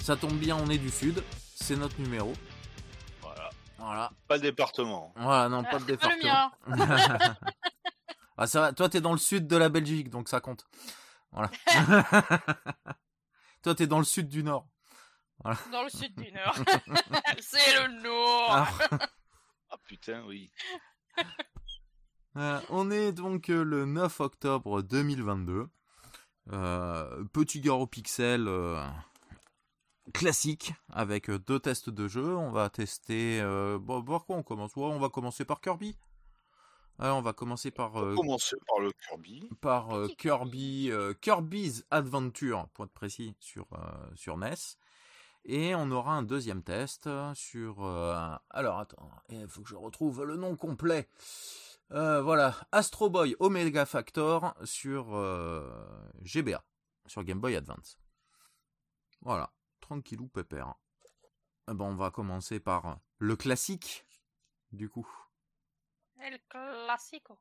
Ça tombe bien, on est du sud, c'est notre numéro. Voilà. Voilà. Pas le département. Voilà, non, pas ah, le département. Ah, ça. Toi, t'es dans le sud de la Belgique, donc ça compte. Voilà. Toi, t'es dans le sud du nord. Dans le sud du nord. c'est le nord. Ah, ah putain, oui. Euh, on est donc euh, le 9 octobre 2022. Euh, petit Garo Pixel euh, classique avec euh, deux tests de jeu. On va tester. Euh, bon, quoi on commence Ouais, On va commencer par Kirby. On va commencer par, euh, commencer par le Kirby. par euh, Kirby, Kirby's Adventure, pour être précis, sur, sur NES. Et on aura un deuxième test sur... alors attends, il faut que je retrouve le nom complet. Euh, voilà, Astro Boy Omega Factor sur euh, GBA, sur Game Boy Advance. Voilà, tranquillou pépère. Eh ben, on va commencer par le classique, du coup. El Classico.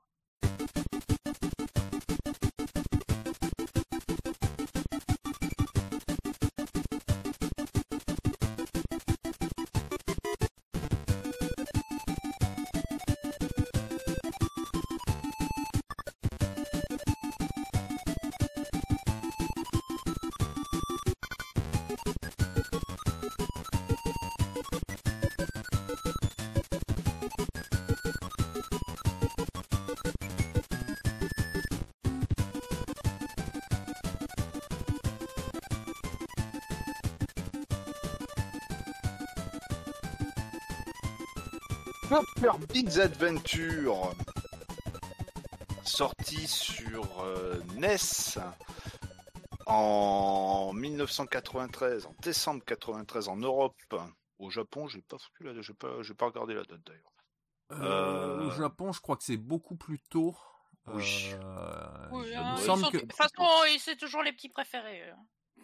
Kirby's Adventure. Sorti sur euh, NES en 1993, en décembre 93 en Europe. Au Japon, j'ai pas foutu la, j'ai pas, j'ai pas regardé la date d'ailleurs. Euh, Au Euh, Japon, je crois que c'est beaucoup plus tôt. Oui. Euh, Oui, il hein, me ils semble sont- que... De toute façon, ils- c'est toujours les petits préférés.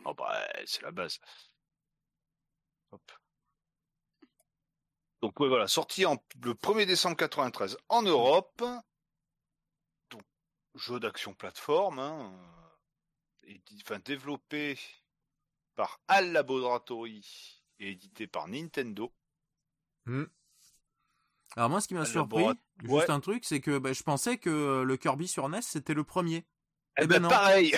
Oh bah, c'est la base. Hop. Donc ouais, voilà, sorti en, le 1er décembre 93 en Europe. Donc jeu d'action plateforme, hein, euh, et di- enfin développé par Al Laboratory et édité par Nintendo. Hmm. Alors moi, ce qui m'a surpris, juste ouais. un truc, c'est que bah, je pensais que le Kirby sur NES, c'était le premier. Eh Eh ben, ben non. pareil.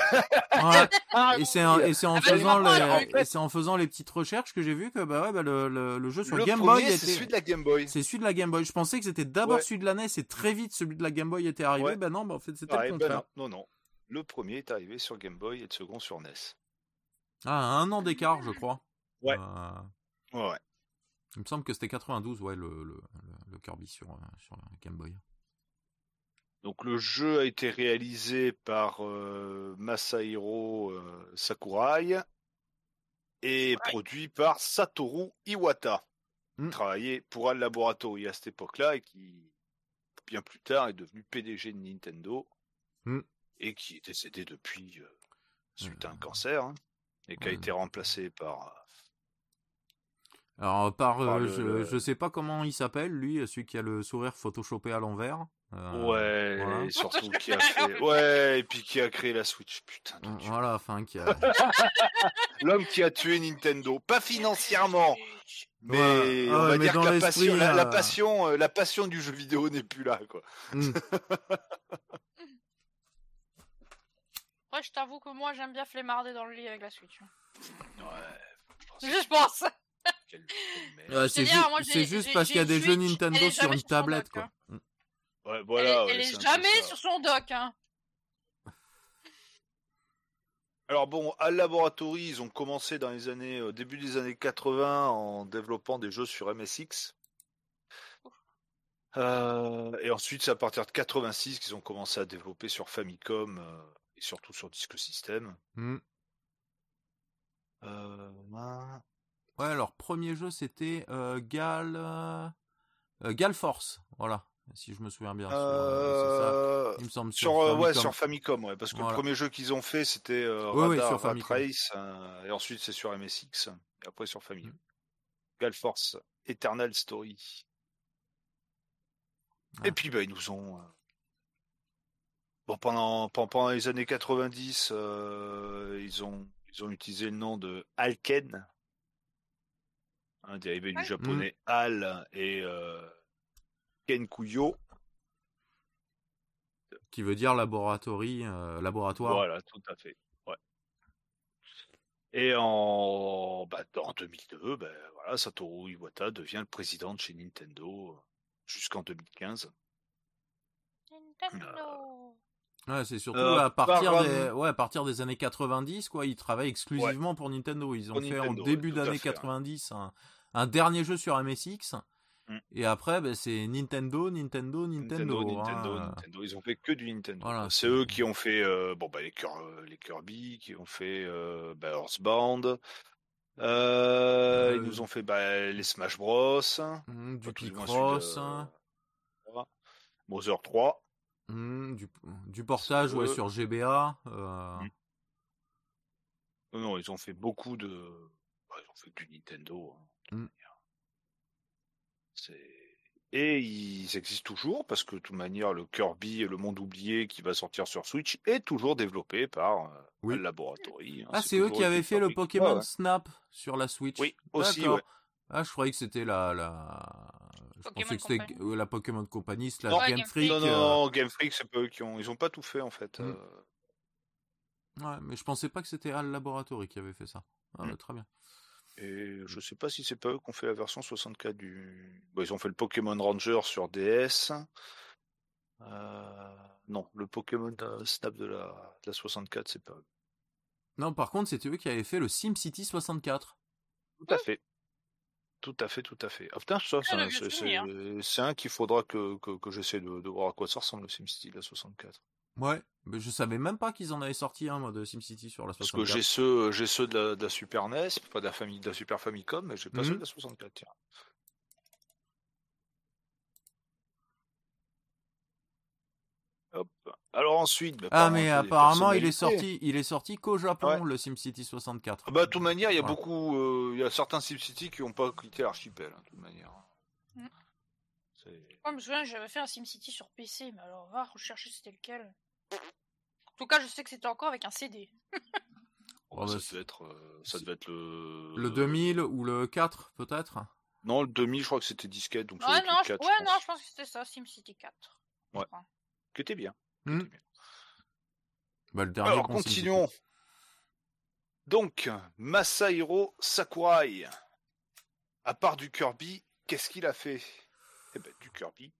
Ouais. Et c'est en, et c'est en Ah faisant les, en fait- et c'est en faisant les petites recherches que j'ai vu que bah ouais, bah, le, le, le jeu sur le Game premier, Boy c'est était celui de la Game Boy. c'est celui de la Game Boy. Je pensais que c'était d'abord Ouais. celui de la NES et très vite celui de la Game Boy était arrivé. Ouais. Ben non, bah, en fait c'était le ben contraire. non, non, non. Le premier est arrivé sur Game Boy et le second sur NES. Ah, un an d'écart, je crois. Ouais. Euh, Ouais, il me semble que c'était 92, ouais, le, Kirby sur, euh, sur Game Boy. Donc le jeu a été réalisé par euh, Masahiro euh, Sakurai et produit par Satoru Iwata, qui Mm. travaillait pour Al Laboratory à cette époque-là et qui, bien plus tard, est devenu PDG de Nintendo Mm. et qui est décédé depuis euh, suite à un Euh, cancer hein, et qui a été remplacé par Alors par, Par le- je, le- je sais pas comment il s'appelle lui, celui qui a le sourire photoshopé à l'envers. Euh, ouais voilà. et surtout qui a fait ouais et puis qui a créé la Switch putain de Dieu. Voilà, enfin qui a... l'homme qui a tué Nintendo pas financièrement Mais Ouais, on ouais, va mais dire que la passion, la, la euh, passion, euh, la passion du jeu vidéo n'est plus là, quoi. Hmm. Après, je t'avoue que moi, j'aime bien flemmarder dans le lit avec la Switch. Ouais. Je pense. Ouais, c'est ju- c'est juste parce qu'il y a des jeux Nintendo sur une tablette quoi. Ouais, elle voilà. est, jamais sur son dock. Hein. Alors bon, Al Laboratory, ils ont commencé dans les années, euh, début des années 80 en développant des jeux sur MSX. Euh, et ensuite, c'est à partir de 86 qu'ils ont commencé à développer sur Famicom euh, et surtout sur Disque System. Hmm. Euh, ben, Ouais, alors premier jeu c'était euh, Gal Gal Force, voilà, si je me souviens bien. sur, euh, c'est ça. euh, Il me semble Sur, euh, ouais, Famicom. sur Famicom, ouais, parce que Voilà. le premier jeu qu'ils ont fait, c'était euh, Oui, oui, Radar sur Famicom. Race, euh, et ensuite c'est sur MSX, et après sur Famicom. Mm. Galforce, Eternal Story. Ah. Et puis, bah, ils nous ont, euh, bon, pendant, pendant les années 90, euh, ils ont ils ont utilisé le nom de Alken, un dérivé du Ouais. japonais Al et euh, Kenkuyo. Qui veut dire laboratory, euh, laboratoire. Voilà, tout à fait. Ouais. Et en, bah, en 2002, ben, voilà, Satoru Iwata devient le président de chez Nintendo euh, jusqu'en 2015. Nintendo. Ouais, c'est surtout Euh, à partir par- des ouais, à partir des années 90 quoi, ils travaillent exclusivement pour Nintendo. Ils ont Pour fait Nintendo, en ouais, début à d'année fait, ouais. 90 un, un dernier jeu sur MSX Mm. et après ben, c'est Nintendo, Nintendo, Nintendo. Nintendo, Nintendo, hein. Nintendo. Ils ont fait que du Nintendo. Voilà, c'est eux qui ont fait euh, bon bah les, Kirby, qui ont fait euh, bah, Earthbound. Euh, Ils nous ont fait bah, les Smash Bros. Mm, du Picross, de- voilà. Mother 3. mm, du, du portage ouais, sur GBA. Non, non, ils ont fait beaucoup de. bah, ils ont fait du Nintendo. hein. C'est- Et ils existent toujours parce que de toute manière, le Kirby et le monde oublié qui va sortir sur Switch est toujours développé par euh, Oui. le Laboratory. hein. Ah, c'est eux qui avaient fait le. Pokémon ouais. Snap sur la Switch. Oui, aussi, D'accord. ouais. Ah, je croyais que c'était la la. Je Pokémon pensais que c'était Company. la Pokémon Company slash Non, Game Freak. Non, non, euh, non, Game Freak, c'est pas eux qui ont. Ils ont pas tout fait en fait. Mm. euh. Ouais, mais je pensais pas que c'était Al Laboratory qui avait fait ça. Ah, Mm. bah, très bien. Et je sais pas si c'est pas eux qui ont fait la version 64 du. Bon, ils ont fait le Pokémon Ranger sur DS. Euh, Non, le Pokémon Snap de la, de la 64, c'est pas eux. Non, par contre, c'était eux qui avaient fait le SimCity 64. Tout à fait. Tout à fait, tout à fait. Ah putain, ça, un- vieux c'est souvenir. c'est- c'est un qu'il faudra que, que, que j'essaie de, de voir à quoi ça ressemble le SimCity de la 64. Ouais, mais je savais même pas qu'ils en avaient sorti un moi de SimCity sur la Parce 64. que j'ai ceux, j'ai ceux de la, de la Super NES, pas de la, famille, de la Super Famicom, mais j'ai pas Mhm. ceux de la 64. Tiens. Hop. Alors ensuite, bah, Ah mais apparemment il est sorti, il est sorti qu'au Japon Ouais. le SimCity 64. Ah Bah, de toute manière, il y a beaucoup, euh, il y a certains SimCity qui n'ont pas quitté l'archipel, hein, de toute manière. Mm. C'est- Moi, je me souviens, j'avais fait un SimCity sur PC, mais alors va rechercher c'était lequel. En tout cas, je sais que c'était encore avec un CD. Oh, ça c'est- devait être, euh, ça devait être le. Le 2000 ou le 4 peut-être? Non, le 2000, je crois que c'était disquette, donc ça Ouais, non, le je... 4, ouais, je non, pense. je pense que c'était ça, SimCity 4. je Ouais. Qui était bien. bah, le dernier Alors, continuons. Donc, Masahiro Sakurai. À part du Kirby, qu'est-ce qu'il a fait? Eh ben, du Kirby.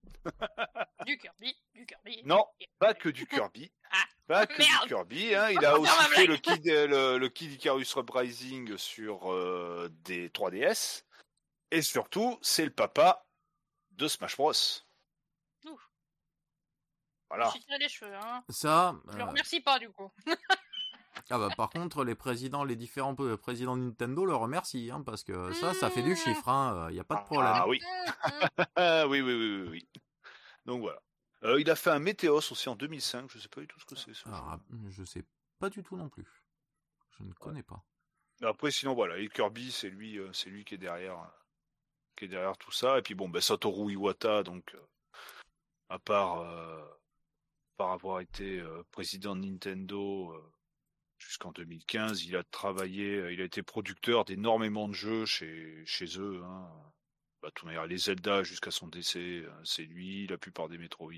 Du Kirby, du Kirby. Non, pas que du Kirby. Ah, Pas que merde. du Kirby. Hein. Il a Oh, aussi fait le Kid, le, le Kid Icarus Uprising sur euh, des 3DS. Et surtout, c'est le papa de Smash Bros. Ouh. Voilà. Je les cheveux, hein. Ça, Je le euh, remercie pas, du coup. ah bah par contre les présidents, les différents euh, présidents de Nintendo le remercient hein, parce que ça, ça fait du chiffre, hein, y a pas de problème. Ah oui. Ah oui, oui, oui, oui, oui. Donc voilà. Euh, il a fait un Météos aussi en 2005. Je sais pas du tout ce que c'est. ce ah, je sais pas du tout non plus. Je ne connais pas. Après, sinon voilà, et Kirby, c'est lui, euh, c'est lui qui est derrière, euh, qui est derrière tout ça. Et puis bon, ben, Satoru Iwata, donc euh, à part, euh, par avoir été euh, président de Nintendo euh, jusqu'en 2015, il a travaillé, euh, il a été producteur d'énormément de jeux chez chez eux. Hein. Bah, manière, les Zelda jusqu'à son décès, euh, c'est lui. La plupart des Metroid.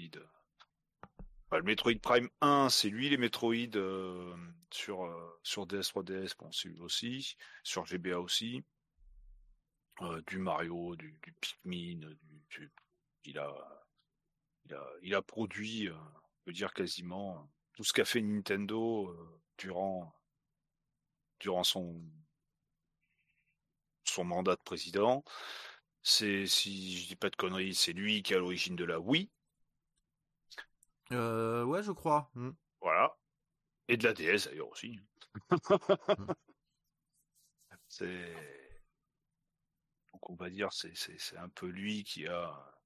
Bah, le Metroid Prime 1, c'est lui. Les Metroid euh, sur sur DS 3DS, bon, c'est lui aussi. Sur GBA aussi. Du Mario, du, Pikmin, du, il a il a produit, on peut dire quasiment tout ce qu'a fait Nintendo durant durant son son mandat de président. C'est si je dis pas de conneries, c'est lui qui est à l'origine de la Wii. Euh, ouais, je crois. Hmm. Voilà. Et de la DS d'ailleurs aussi. c'est. Donc on va dire c'est c'est c'est un peu lui qui a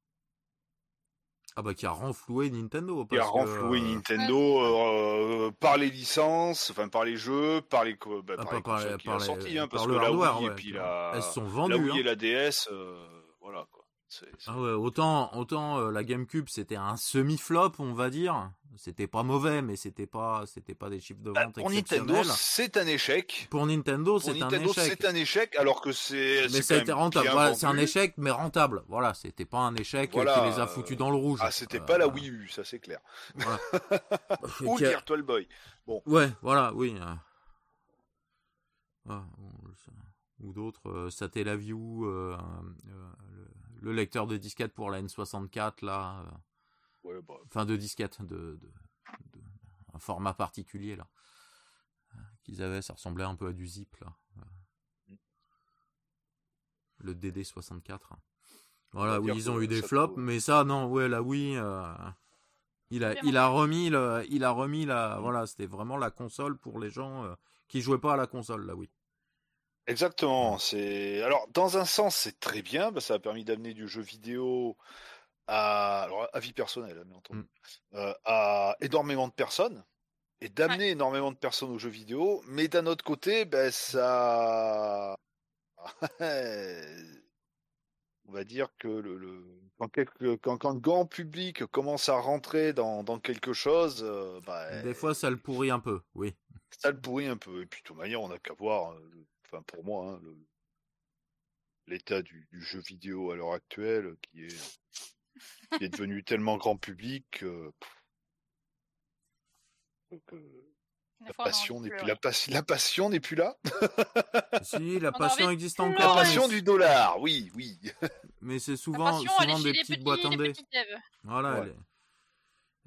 Ah bah qui a renfloué Nintendo. qui a que, renfloué euh, Nintendo euh, par les licences, enfin par les jeux, par les bah, ah, par les par, consoles les- qu'il a par les- sorties, hein, par parce le que la Wii ouais. et puis la Elles sont la vendues. Wii et hein. la DS, euh, voilà quoi. Ah ouais, autant, autant euh, la GameCube c'était un semi-flop, on va dire. C'était pas mauvais, mais c'était pas, c'était pas des chiffres de Bah, vente pour Nintendo, c'est un échec. Pour Nintendo, c'est un échec. c'est un échec, alors que c'est. Mais ça a été rentable. Voilà, c'est un échec, mais rentable. Voilà, c'était pas un échec euh, Voilà, qui les a foutus dans le rouge. Ah, c'était Euh, pas la Wii U, ça c'est clair. Ou a- Virtual Boy. Ouais, voilà, oui. euh. Ah, bon, Ou d'autres, euh, Satellaview, euh, euh, le, le lecteur de disquette pour la N64, là. euh, Ouais, bah, enfin, de disquette, de, de, de- un format particulier, là. euh, Qu'ils avaient, ça ressemblait un peu à du zip, là. euh. Le DD64. Voilà, oui, ils ont eu des flops, mais ça, non, ouais, Wii, euh, il a, il a remis le, il a remis la, Mm. voilà, c'était vraiment la console pour les gens euh, qui jouaient pas à la console, la Wii. Exactement. C'est alors dans un sens c'est très bien, que ça a permis d'amener du jeu vidéo à alors à vie personnelle, hein, bien entendu, Mm. euh, à énormément de personnes et d'amener énormément de personnes aux jeux vidéo. Mais d'un autre côté, ben ça, on va dire que le, le- quand, quelque- quand, quand le grand public commence à rentrer dans, dans quelque chose, euh, ben, Des fois, ça le pourrit un peu, oui. ça le pourrit un peu. Et puis, de toute manière, on n'a qu'à voir, euh, le- enfin, pour moi, hein, l'état du, du jeu vidéo à l'heure actuelle, qui est, qui est devenu tellement grand public que la passion n'est plus la, pas- la passion n'est plus là. si, la On passion existe pleurer. La encore, mais, passion du dollar, oui, oui. mais c'est souvent, des petites boîtes devs. Voilà, Ouais. elle est,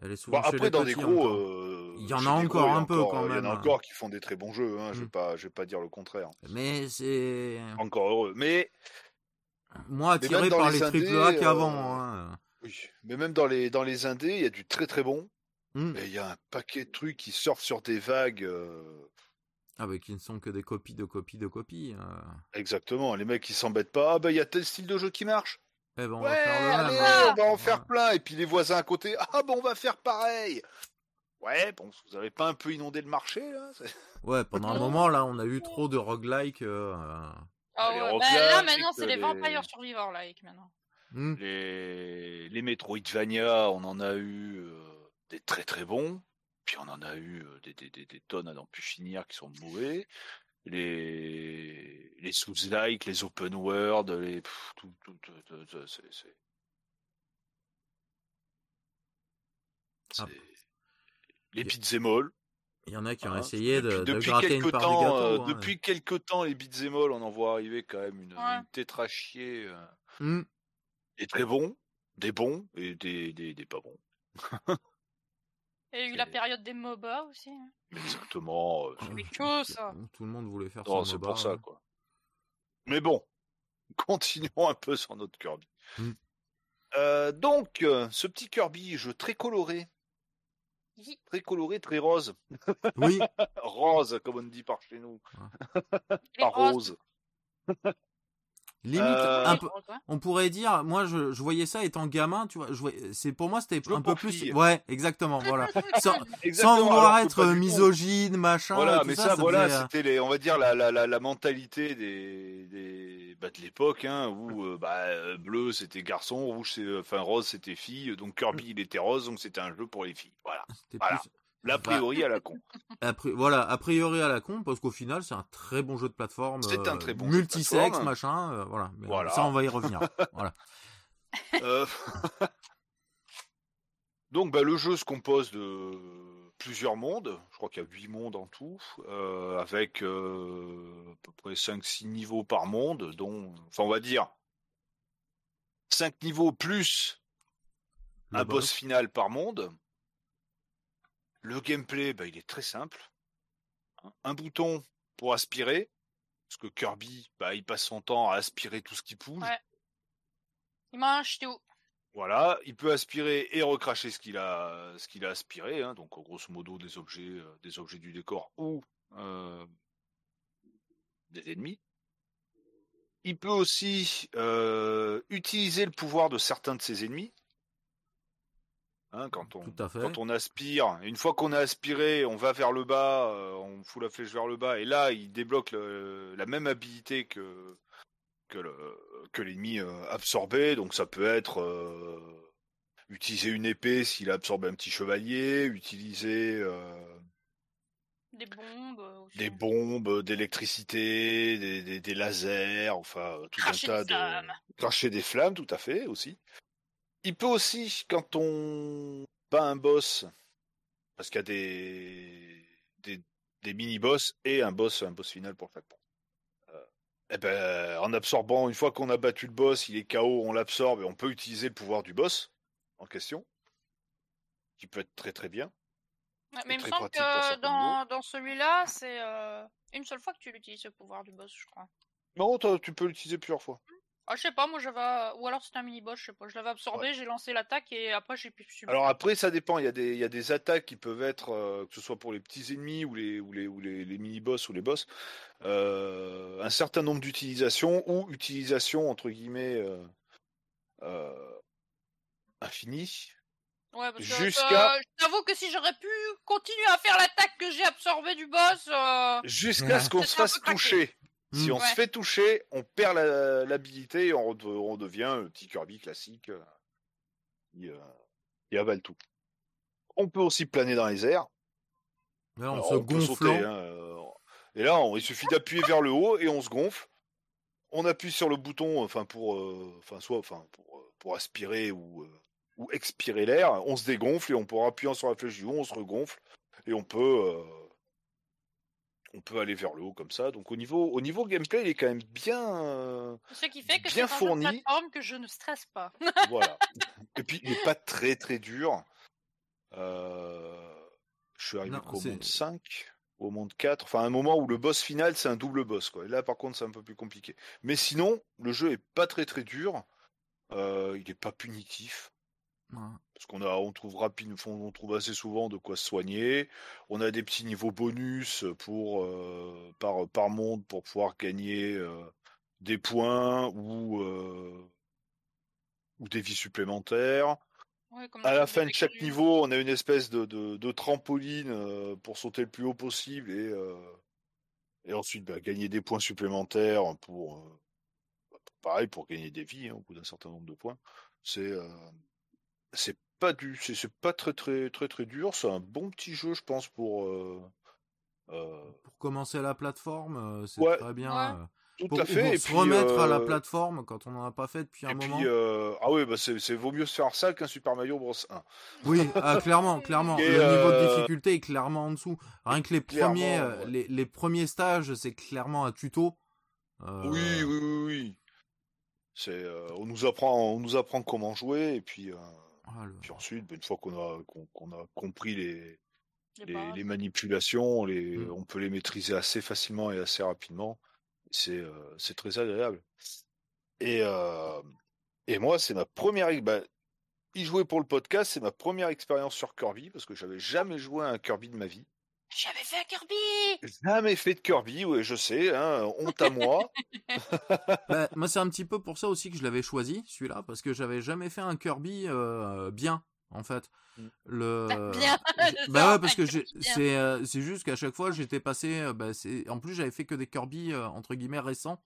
elle est souvent Bon, chez après, les dans des gros, euh, Il y en a encore gros, un peu, encore- quand Il y en même. a encore qui font des très bons jeux. Hein, Je vais Mm. pas, je vais pas dire le contraire. Mais c'est Encore heureux. Mais Mais attiré même par les triple A qu'avant. euh, hein. oui, mais même dans les dans les indés, il y a du très très bon. Hmm. Et il y a un paquet de trucs qui surfent sur des vagues. euh, Ah bah qui ne sont que des copies de copies de copies. euh. Exactement, les mecs qui s'embêtent pas. Ah bah il y a tel style de jeu qui marche. Eh ben on ouais, va faire le allez, même. on va en faire plein. Et puis les voisins à côté. Ah bah on va faire pareil. Ouais, bon, vous avez pas un peu inondé le marché là Ouais, pendant un moment là, on a eu trop de roguelike. euh, Ah Les ouais, bah, là maintenant c'est les les- Vampire Survivor like maintenant. hmm. Les les Metroidvania, on en a eu euh, des très très bons. Puis on en a eu euh, des, des, des, des tonnes à n'en plus finir qui sont mauvais. Les les sous-like, les open world, les pff, tout, tout, tout, tout, tout, c'est c'est Ah. les all. Il y en a qui ont Hein, essayé de, depuis, de depuis gratter une quelque part temps, du gâteau. euh, hein. depuis quelque temps, les all, on en voit arriver quand même une, Ouais. une tétrachier. euh, Hmm. des très bons, des bons et des, des, des pas bons. Il y a eu la période des MOBA aussi. hein. Exactement. euh, ça. Tout le monde voulait faire non, son c'est MOBA, pour ça, hein. quoi. Mais bon, continuons un peu sur notre Kirby. Mm. Euh, donc, euh, ce petit Kirby, jeu très coloré, Hi. très coloré, très rose. Oui, Rose, comme on dit par chez nous. Les Pas roses. rose. Limite Euh, un peu. On pourrait dire, moi je, je voyais ça étant gamin, tu vois. Je voyais- c'est pour moi c'était un peu plus. filles. Ouais, exactement, voilà. Sans, Exactement, sans vouloir être misogyne, machin. Voilà, tout mais ça, ça, voilà, faisait, euh, c'était les, on va dire la, la, la, la mentalité des, des bah, de l'époque, hein, où euh, bah, bleu c'était garçon, rouge c'est, enfin rose c'était fille, donc Kirby il était rose, donc c'était un jeu pour les filles. Voilà, c'était voilà. plus- l'a priori à la con. Voilà, a priori à la con, parce qu'au final, c'est un très bon jeu de plateforme. C'est un euh, très bon Multisexe, machin, euh, voilà. Mais Voilà. Ça, on va y revenir. voilà. Euh, donc bah, le jeu se compose de plusieurs mondes, je crois qu'il y a huit mondes en tout, euh, avec à peu près 5-6 niveaux par monde, dont, enfin on va dire 5 niveaux plus Le un boss final par monde. Le gameplay, bah, il est très simple. Un bouton pour aspirer, parce que Kirby, bah, il passe son temps à aspirer tout ce qui bouge. Ouais. Il mange tout. Voilà, il peut aspirer et recracher ce qu'il a, ce qu'il a aspiré, hein, donc grosso modo des objets, euh, des objets du décor ou euh, des ennemis. Il peut aussi euh, utiliser le pouvoir de certains de ses ennemis. Hein, quand, on, Tout à fait. quand on aspire, une fois qu'on a aspiré, on va vers le bas, euh, on fout la flèche vers le bas, et là il débloque le- la même habilité que que le que l'ennemi euh, absorbait. Donc ça peut être euh, utiliser une épée s'il a absorbé un petit chevalier, utiliser euh, Des bombes. aussi. des bombes, d'électricité, des, des, des lasers, enfin tout Cracher un tas des flammes. de cracher des flammes, tout à fait aussi. Il peut aussi, quand on bat un boss, parce qu'il y a des des, des mini boss et un boss, un boss final pour chaque boss. Euh, eh ben, en absorbant, une fois qu'on a battu le boss, il est KO, on l'absorbe et on peut utiliser le pouvoir du boss en question, qui peut être très très bien. Ouais, mais il me semble que dans, dans celui-là, c'est euh, une seule fois que tu l'utilises, le pouvoir du boss, je crois. Non, toi, tu peux l'utiliser plusieurs fois. Ah, je sais pas, moi j'avais. Ou alors c'était un mini-boss, je sais pas. Je l'avais absorbé, j'ai lancé l'attaque et après j'ai pu subir. Alors après, ça dépend. Il y a des, il y a des attaques qui peuvent être, euh, que ce soit pour les petits ennemis ou les, ou les, ou les, les mini-boss ou les boss, euh, un certain nombre d'utilisations ou utilisation entre guillemets euh, euh, infinie. Ouais, parce que jusqu'à- je t'avoue que si j'aurais pu continuer à faire l'attaque que j'ai absorbée du boss. Jusqu'à ce qu'on se fasse toucher. Si on se fait toucher, on perd la- l'habilité et on, on devient un petit Kirby classique euh, qui, euh, qui avale tout. On peut aussi planer dans les airs. Là, en Alors, se on peut sauter, hein, euh, et là, on- il suffit d'appuyer vers le haut et on se gonfle. On appuie sur le bouton, enfin pour, euh, enfin soit, enfin pour, pour aspirer ou euh, ou expirer l'air. On se dégonfle et on peut appuyer sur la flèche du haut, on se regonfle et on peut euh, on peut aller vers le haut comme ça. Donc au niveau au niveau gameplay, il est quand même bien. euh, Ce qui fait que Bien fourni. plateforme que je ne stresse pas. voilà. Et puis il n'est pas très très dur. Euh, je suis arrivé Non, c'est- monde 5, au monde 4, enfin un moment où le boss final c'est un double boss quoi. Et là par contre c'est un peu plus compliqué. Mais sinon, le jeu est pas très très dur. Euh, il est pas punitif. Parce qu'on a on trouve rapide, on trouve assez souvent de quoi se soigner. On a des petits niveaux bonus pour euh, par par monde pour pouvoir gagner euh, des points ou euh, ou des vies supplémentaires. Ouais, comme À la fin de chaque niveau, on a une espèce de, de, de trampoline pour sauter le plus haut possible et, et ensuite bah, gagner des points supplémentaires pour, bah, pareil pour gagner des vies hein, au bout d'un certain nombre de points. C'est c'est pas du c'est c'est pas très très très très dur. C'est un bon petit jeu, je pense pour euh, euh, Pour commencer la plateforme, c'est Ouais. très bien. Ouais. euh, tout pour, à fait. pour Et se puis, remettre à la plateforme quand on n'en a pas fait depuis un Et moment. puis, euh, ah oui, bah c'est, vaut mieux se faire ça qu'un Super Mario Bros 1. Oui, ah, clairement, clairement. Et, le niveau de difficulté est clairement en dessous. Rien que les Clairement, premiers, ouais. les, les premiers stages, c'est clairement un tuto. Euh, Oui, oui, oui, oui. C'est, euh, on nous apprend, on nous apprend comment jouer et puis, euh, ah, le- puis ensuite, ben, une fois qu'on a, qu'on, qu'on a compris les, Les manipulations, les, Mm. on peut les maîtriser assez facilement et assez rapidement. C'est, euh, c'est très agréable. Et, euh, et moi, c'est ma première, bah, y jouer pour le podcast, c'est ma première expérience sur Kirby parce que j'avais jamais joué à un Kirby de ma vie. J'avais fait un Kirby Jamais fait de Kirby, ouais, je sais, hein, honte à moi. Bah, moi, c'est un petit peu pour ça aussi que je l'avais choisi, celui-là, parce que j'avais jamais fait un Kirby euh, bien, en fait. Mm. Le... Bien. j'ai- Bah ouais, parce que Bien. c'est euh, c'est juste qu'à chaque fois, j'étais passé. euh, bah, c'est- en plus, j'avais fait que des Kirby, euh, entre guillemets, récents,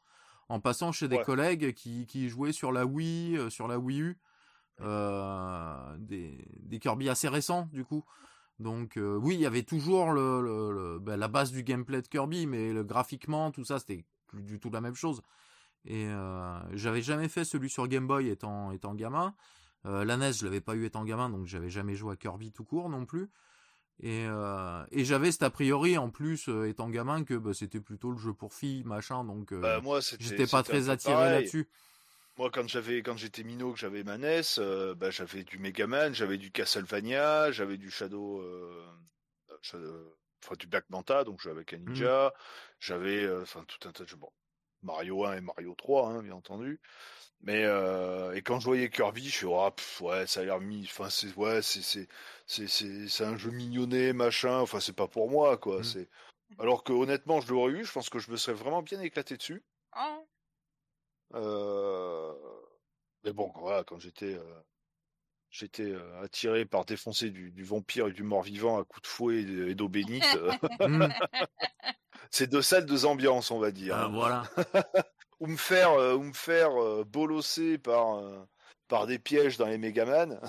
en passant chez des Ouais. collègues qui, qui jouaient sur la Wii, euh, sur la Wii U. euh, des, des Kirby assez récents, du coup. Donc euh, oui, il y avait toujours le, le- le- bah, la base du gameplay de Kirby, mais le, graphiquement, tout ça, c'était plus du tout la même chose. Et euh, j'avais jamais fait celui sur Game Boy étant, étant gamin. Euh, la NES, je l'avais pas eu étant gamin, donc j'avais jamais joué à Kirby tout court non plus. Et, et j'avais cet a priori en plus étant gamin que bah, c'était plutôt le jeu pour filles, machin, donc Bah, moi, j'étais pas très attiré là-dessus. Moi, quand j'avais, quand j'étais minot, que j'avais ma NES, euh, bah, j'avais du Megaman, j'avais du Castlevania, j'avais du Shadow, euh, euh, Shadow- enfin du Black Manta, donc je jouais avec un ninja, j'avais, euh, enfin tout un tas de jeux, bon, Mario 1 et Mario 3, hein, bien entendu. Mais euh, et quand je voyais Kirby, je suis ah, pff, ouais, ça a l'air mis, enfin c'est ouais, c'est c'est c'est c'est un jeu mignonné, machin, enfin c'est pas pour moi quoi. Mm. C'est alors que honnêtement, je l'aurais eu, je pense que je me serais vraiment bien éclaté dessus. Euh, Mais bon, voilà, quand j'étais euh, j'étais euh, attiré par défoncer du, du vampire et du mort-vivant à coups de fouet et de- et d'eau bénite, euh, Mm. c'est deux salles, deux ambiances, on va dire. Ah, hein. voilà. ou me faire, euh, ou me faire euh, bolosser par, euh, par des pièges dans les Megaman.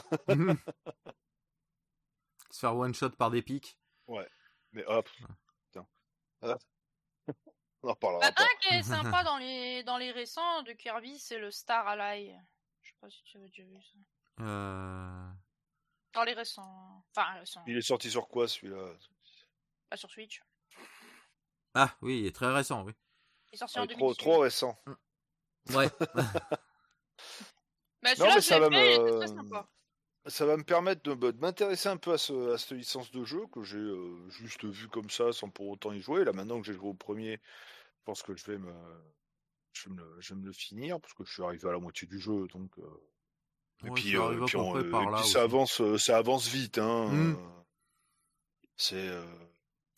Se faire one shot par des pics. Mais hop, putain. On en reparlera Bah, un qui est sympa dans les, dans les récents de Kirby, c'est le Star Ally. Je sais pas si tu avais déjà vu ça. Euh... Dans les récents. Enfin, récents. Il est sorti sur quoi celui-là? Pas sur Switch. Ah oui, il est très récent, oui. Il est sorti Ah, en Trop, 2018. trop récent. Ouais. Bah, Non, celui-là, mais ça l'ai va fait, il me- était très sympa. Ça va me permettre de, bah, de m'intéresser un peu à, ce, à cette licence de jeu que j'ai euh, juste vu comme ça sans pour autant y jouer. Là maintenant que j'ai joué au premier, je pense que je vais me, je vais me, le- je vais me le finir parce que je suis arrivé à la moitié du jeu donc. euh, et Ouais, puis, ça euh, puis on- et puis aussi. ça avance, ça avance vite. Hein, Mm. euh, C'est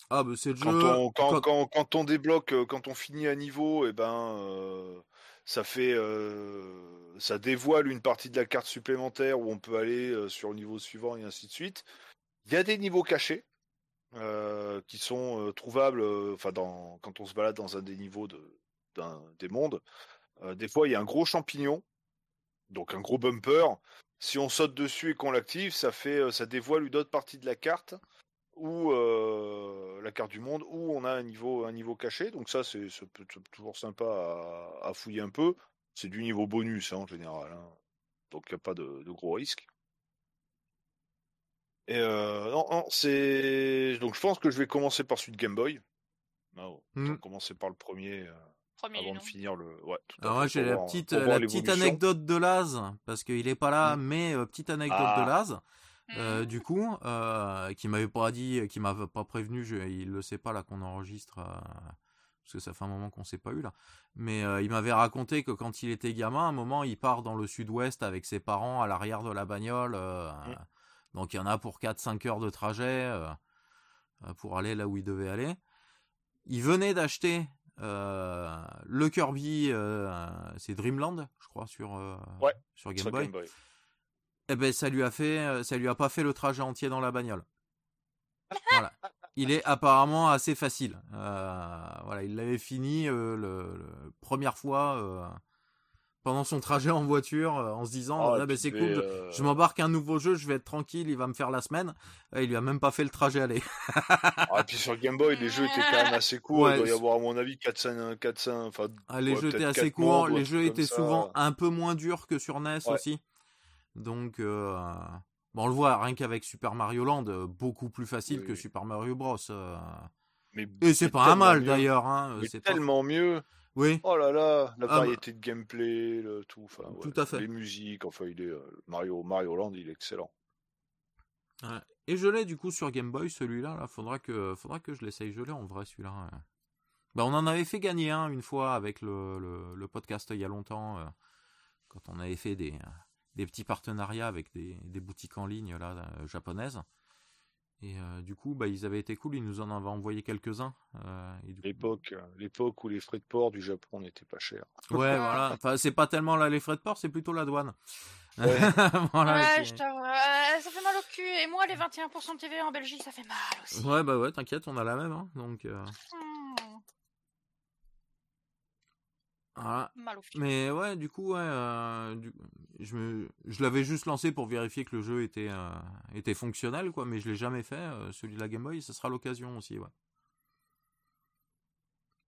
Ah, bah c'est le quand jeu. on quand, quand- quand, quand on débloque, quand on finit un niveau, et ben euh, ça fait euh, ça dévoile une partie de la carte supplémentaire où on peut aller euh, sur le niveau suivant et ainsi de suite. Il y a des niveaux cachés euh, qui sont trouvables, enfin quand on se balade dans un des niveaux des mondes. Des fois, il y a un gros champignon, donc un gros bumper. Si on saute dessus et qu'on l'active, ça fait ça dévoile une autre partie de la carte ou euh, la carte du monde où on a un niveau un niveau caché. Donc ça c'est toujours sympa à, à fouiller un peu. C'est du niveau bonus hein, en général, hein. donc il n'y a pas de, de gros risques. Et euh, non, non, c'est donc je pense que je vais commencer par celui de Game Boy. Non, Mm. autant commencer par le premier euh, Premier avant de finir le. Ouais, tout à Alors moi fait, j'ai la petite, la anecdote de Laz, parce qu'il est pas là, mais euh, petite anecdote Ah. de Laz, euh, du coup, euh, qui m'avait pas dit, qui m'avait pas prévenu, je, il le sait pas là qu'on enregistre, euh, parce que ça fait un moment qu'on s'est pas eu là, mais il m'avait raconté que quand il était gamin, à un moment il part dans le sud-ouest avec ses parents à l'arrière de la bagnole, Mm. donc il y en a pour 4-5 heures de trajet pour aller là où il devait aller. Il venait d'acheter le Kirby, c'est Dreamland, je crois, sur, Ouais, sur Game Sur Boy. Game Boy. Eh ben, ça lui a fait, euh, ça lui a pas fait le trajet entier dans la bagnole. voilà. Il est apparemment assez facile. Euh, voilà, il l'avait fini euh, le, le- première fois euh, pendant son trajet en voiture, en se disant, Ah, ah, et ben, c'est cool, je m'embarque un nouveau jeu, je vais être tranquille, il va me faire la semaine. Euh, il lui a même pas fait le trajet aller. Ah, et puis sur Game Boy, les jeux étaient quand même assez courts. Ouais, il doit y avoir, à mon avis, 4-5. 4-5 enfin, Ah, les ouais, jeux étaient assez courts, les jeux étaient ça. souvent un peu moins durs que sur NES Ouais. aussi. Donc, euh, bon, on le voit rien qu'avec Super Mario Land, euh, beaucoup plus facile Oui, que. Super Mario Bros. euh. Mais, Et c'est pas un mal d'ailleurs. Hein. C'est pas- tellement mieux. Oui, Oh là là, la Ah, variété de gameplay, le tout. Enfin, ouais, Tout à fait. Les musiques, enfin, il est Mario Mario Land, il est excellent. Ouais. Et je l'ai du coup sur Game Boy celui-là. Là, faudra que, faudra que je l'essaye. Je l'ai en vrai celui-là. ouais. Bah, on en avait fait gagner un une fois avec le, le, le podcast il y a longtemps, euh, quand on avait fait des, des petits partenariats avec des, des boutiques en ligne là euh, japonaises. Et euh, du coup, bah, ils avaient été cool. Ils nous en avaient envoyé quelques-uns. euh, coup- L'époque, l'époque où les frais de port du Japon n'étaient pas chers. Ouais, voilà. Enfin, c'est pas tellement là les frais de port, c'est plutôt la douane. Ouais. voilà, ouais, je t'avoue, euh, ça fait mal au cul. Et moi, les 21% de TVA en Belgique, ça fait mal aussi. Ouais, bah ouais, t'inquiète, on a la même. Hein, donc, euh, Hmm, voilà. mal au cul. Mais ouais, du coup, ouais, euh, du- je, me, je l'avais juste lancé pour vérifier que le jeu était, euh, était fonctionnel, quoi, mais je l'ai jamais fait. euh, celui de la Game Boy, ce sera l'occasion aussi, ouais.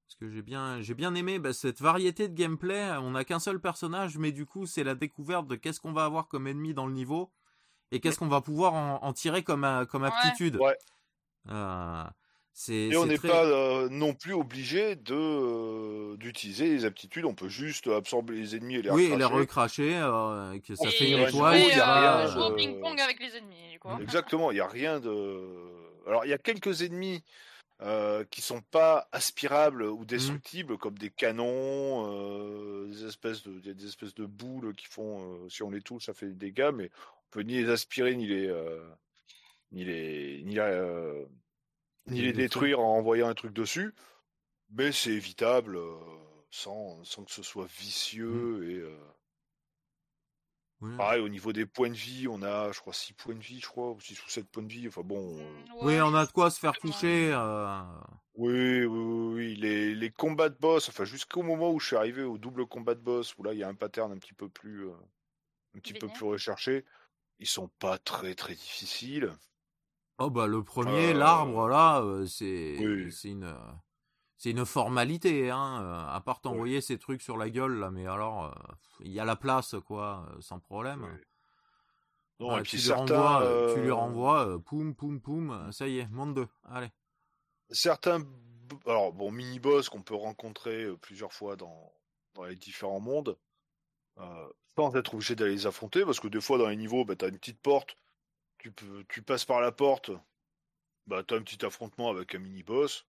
Parce que j'ai bien, j'ai bien aimé bah, cette variété de gameplay. On n'a qu'un seul personnage, mais du coup, c'est la découverte de qu'est-ce qu'on va avoir comme ennemi dans le niveau et qu'est-ce qu'on va pouvoir en, en tirer comme, aptitude. Ouais. Euh, Et on n'est très- pas euh, non plus obligé de euh, d'utiliser les aptitudes. On peut juste absorber les ennemis et les Oui, et les recracher. recracher, euh, que ça Et fait y une étoile. il y a jouer au euh, ping-pong avec les ennemis, quoi. Exactement. Il n'y a rien de. Alors, il y a quelques ennemis euh, qui sont pas aspirables ou destructibles, comme des canons, euh, des espèces de des, espèces de boules qui font, euh, si on les touche, ça fait des dégâts, mais on peut ni les aspirer ni les euh, ni les ni, euh, ni les détruire en envoyant un truc dessus. Mais c'est évitable euh, sans sans que ce soit vicieux et euh, pareil au niveau des points de vie, on a je crois 6 points de vie, je crois, ou 6 ou 7 points de vie. Enfin bon. euh, Mm, Oui, on a de quoi se faire toucher. euh, Oui, oui, oui, oui. Les, les combats de boss, enfin jusqu'au moment où je suis arrivé au double combat de boss, où là il y a un pattern un petit peu plus, euh, un petit peu plus recherché, ils sont pas très très difficiles. Oh bah le premier, Euh, l'arbre là, c'est oui. c'est une c'est une formalité hein. À part t'envoyer ces trucs sur la gueule là, mais alors il y a la place quoi, sans problème. Oui. Non, et puis tu, lui certains, renvoies, euh, tu lui renvoies, poum poum poum, ça y est, monde 2, allez. certains, alors bon, mini boss qu'on peut rencontrer plusieurs fois dans, dans les différents mondes, euh, sans être obligé d'aller les affronter, parce que des fois dans les niveaux, bah, t'as une petite porte, tu peux, tu passes par la porte, bah t'as un petit affrontement avec un mini boss.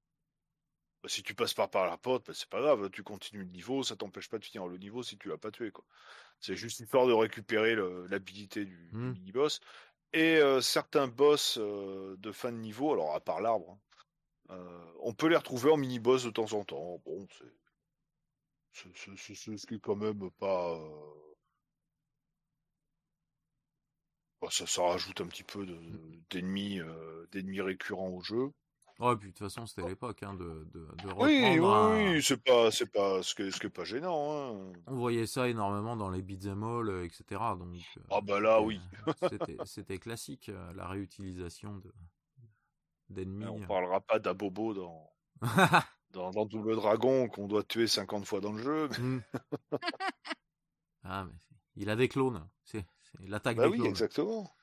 Bah, si tu passes pas par la porte, bah, c'est pas grave, tu continues le niveau, ça t'empêche pas de finir le niveau si tu l'as pas tué quoi. C'est juste histoire de récupérer l'habilité du, Hmm. mini boss. Et euh, certains boss euh, de fin de niveau, alors à part l'arbre, hein, euh, on peut les retrouver en mini boss de temps en temps. Bon, c'est c'est- c'est- c'est- c'est ce qui est quand même pas. euh, bah, ça, ça rajoute un petit peu de- d'ennemis euh, d'ennemis récurrents au jeu. Ouais, puis de toute façon c'était l'époque hein, de, de, de Oui, oui, reprendre un- oui, c'est pas, c'est pas, ce ce qui est pas gênant. Hein. On voyait ça énormément dans les beat'em all, euh, etc. Donc, euh, Ah bah là, oui. C'était c'était classique, euh, la réutilisation de d'ennemis. On euh. parlera pas d'Abobo dans, dans, dans Double Dragon qu'on doit tuer 50 fois dans le jeu. mais- Hmm. ah, mais il a des clones. C'est c'est l'attaque Bah des oui, clones. exactement.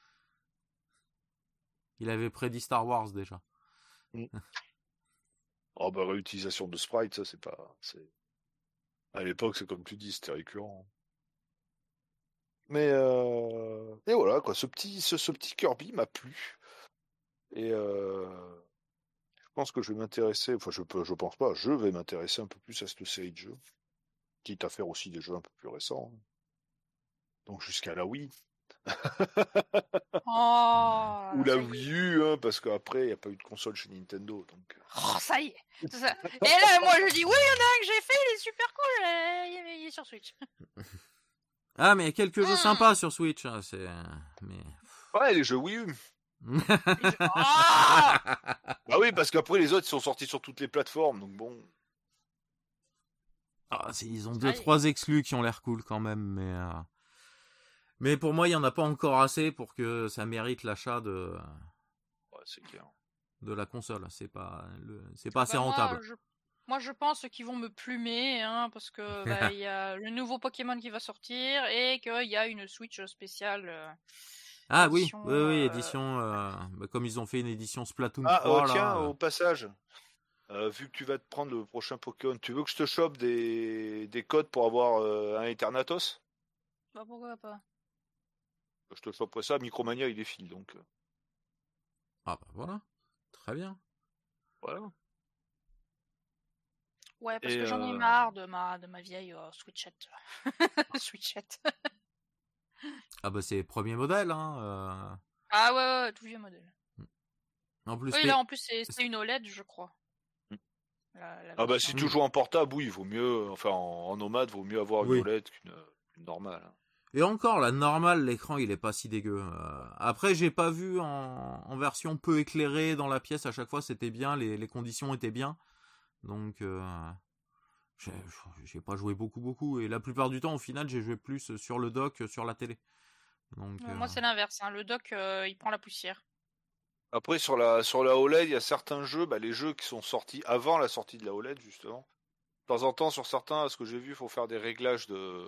Il avait prédit Star Wars déjà. Oh bah réutilisation de sprite, ça c'est pas. c'est À l'époque, c'est comme tu dis, c'était récurrent. Mais euh... et voilà quoi, ce petit, ce, ce petit Kirby m'a plu. Et euh... je pense que je vais m'intéresser. Enfin, je peux, je pense pas. Je vais m'intéresser un peu plus à cette série de jeux, quitte à faire aussi des jeux un peu plus récents. hein. Donc jusqu'à la Wii Oh, ou la. Wii U, hein, parce qu'après il n'y a pas eu de console chez Nintendo. Donc euh, Oh, ça y est. ça. Et là, moi, je dis, oui, il y en a un que j'ai fait, il est super cool, euh, il est- il est sur Switch. Ah, mais il y a quelques jeux Hmm. sympas sur Switch. hein, C'est mais. ouais, les jeux Wii U. Et je- Ah Bah oui, parce qu'après les autres ils sont sortis sur toutes les plateformes, donc bon. Ah, ils ont deux Allez. trois exclus qui ont l'air cool quand même, mais euh, mais pour moi il y en a pas encore assez pour que ça mérite l'achat de Ouais, c'est clair. de la console. C'est pas le c'est pas assez Bah, moi, rentable. je... moi, je pense qu'ils vont me plumer, hein, parce que bah, il y a le nouveau Pokémon qui va sortir et qu'il y a une Switch spéciale. euh, Ah oui, édition, oui, oui, euh, édition euh, bah, comme ils ont fait une édition Splatoon Ah, 3 oh, là. tiens, euh. au passage, euh, vu que tu vas te prendre le prochain Pokémon, tu veux que je te chope des, des codes pour avoir euh, un Eternatos? Bah, pourquoi pas Je te choperai ça, Micromania il est file, donc euh, Ah bah voilà, très bien. voilà. Ouais, parce Et, que j'en ai euh, marre de ma, de ma vieille euh, Switchette. Switchette. Ah bah c'est premier modèle hein. euh. Ah ouais, ouais, tout vieux modèle. En plus Oui, là, en plus, c'est c'est une OLED, je crois. Hmm. La- la Ah bah si tu joues en portable, oui, il vaut mieux, enfin en, en nomade, vaut mieux avoir une Oui. OLED qu'une qu'une normale. hein. Et encore, la normale, l'écran, il est pas si dégueu. Euh, après, j'ai pas vu en, en version peu éclairée dans la pièce. À chaque fois, c'était bien, les, les conditions étaient bien. Donc, euh, j'ai pas joué beaucoup, beaucoup. Et la plupart du temps, au final, j'ai joué plus sur le dock que sur la télé. Donc, euh, Moi, c'est l'inverse. hein. Le dock, euh, il prend la poussière. Après sur la sur la OLED, il y a certains jeux, bah, les jeux qui sont sortis avant la sortie de la OLED justement. De temps en temps sur certains, à ce que j'ai vu, il faut faire des réglages de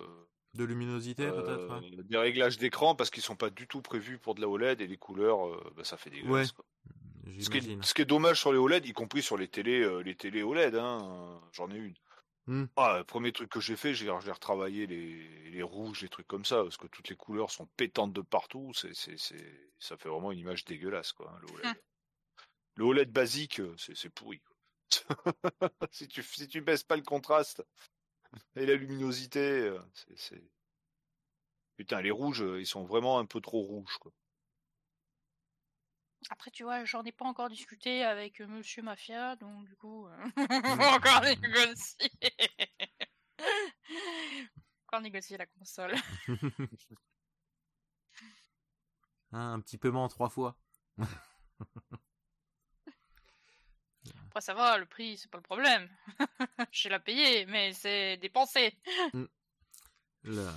de luminosité, euh, peut-être. ouais. des réglages d'écran parce qu'ils sont pas du tout prévus pour de la OLED et les couleurs, euh, bah, ça fait des Ouais, Ce qui, est, ce qui est dommage sur les OLED, y compris sur les télés, euh, les télés OLED, hein, euh, j'en ai une. Hmm. Ah, le premier truc que j'ai fait, j'ai j'ai retravaillé les, les rouges, les trucs comme ça, parce que toutes les couleurs sont pétantes de partout. C'est, c'est, c'est, ça fait vraiment une image dégueulasse, quoi, hein, le OLED. Le OLED basique, euh, c'est, c'est pourri. quoi. si tu si tu baisses pas le contraste et la luminosité, euh, c'est, c'est... putain, les rouges, euh, ils sont vraiment un peu trop rouges, quoi. Après, tu vois, j'en ai pas encore discuté avec euh, Monsieur Mafia, donc du coup, euh, on va encore négocier. encore négocier la console. Hein, un petit paiement trois fois. Après, ça va, le prix, c'est pas le problème. J'ai la payé, mais c'est dépensé. Là.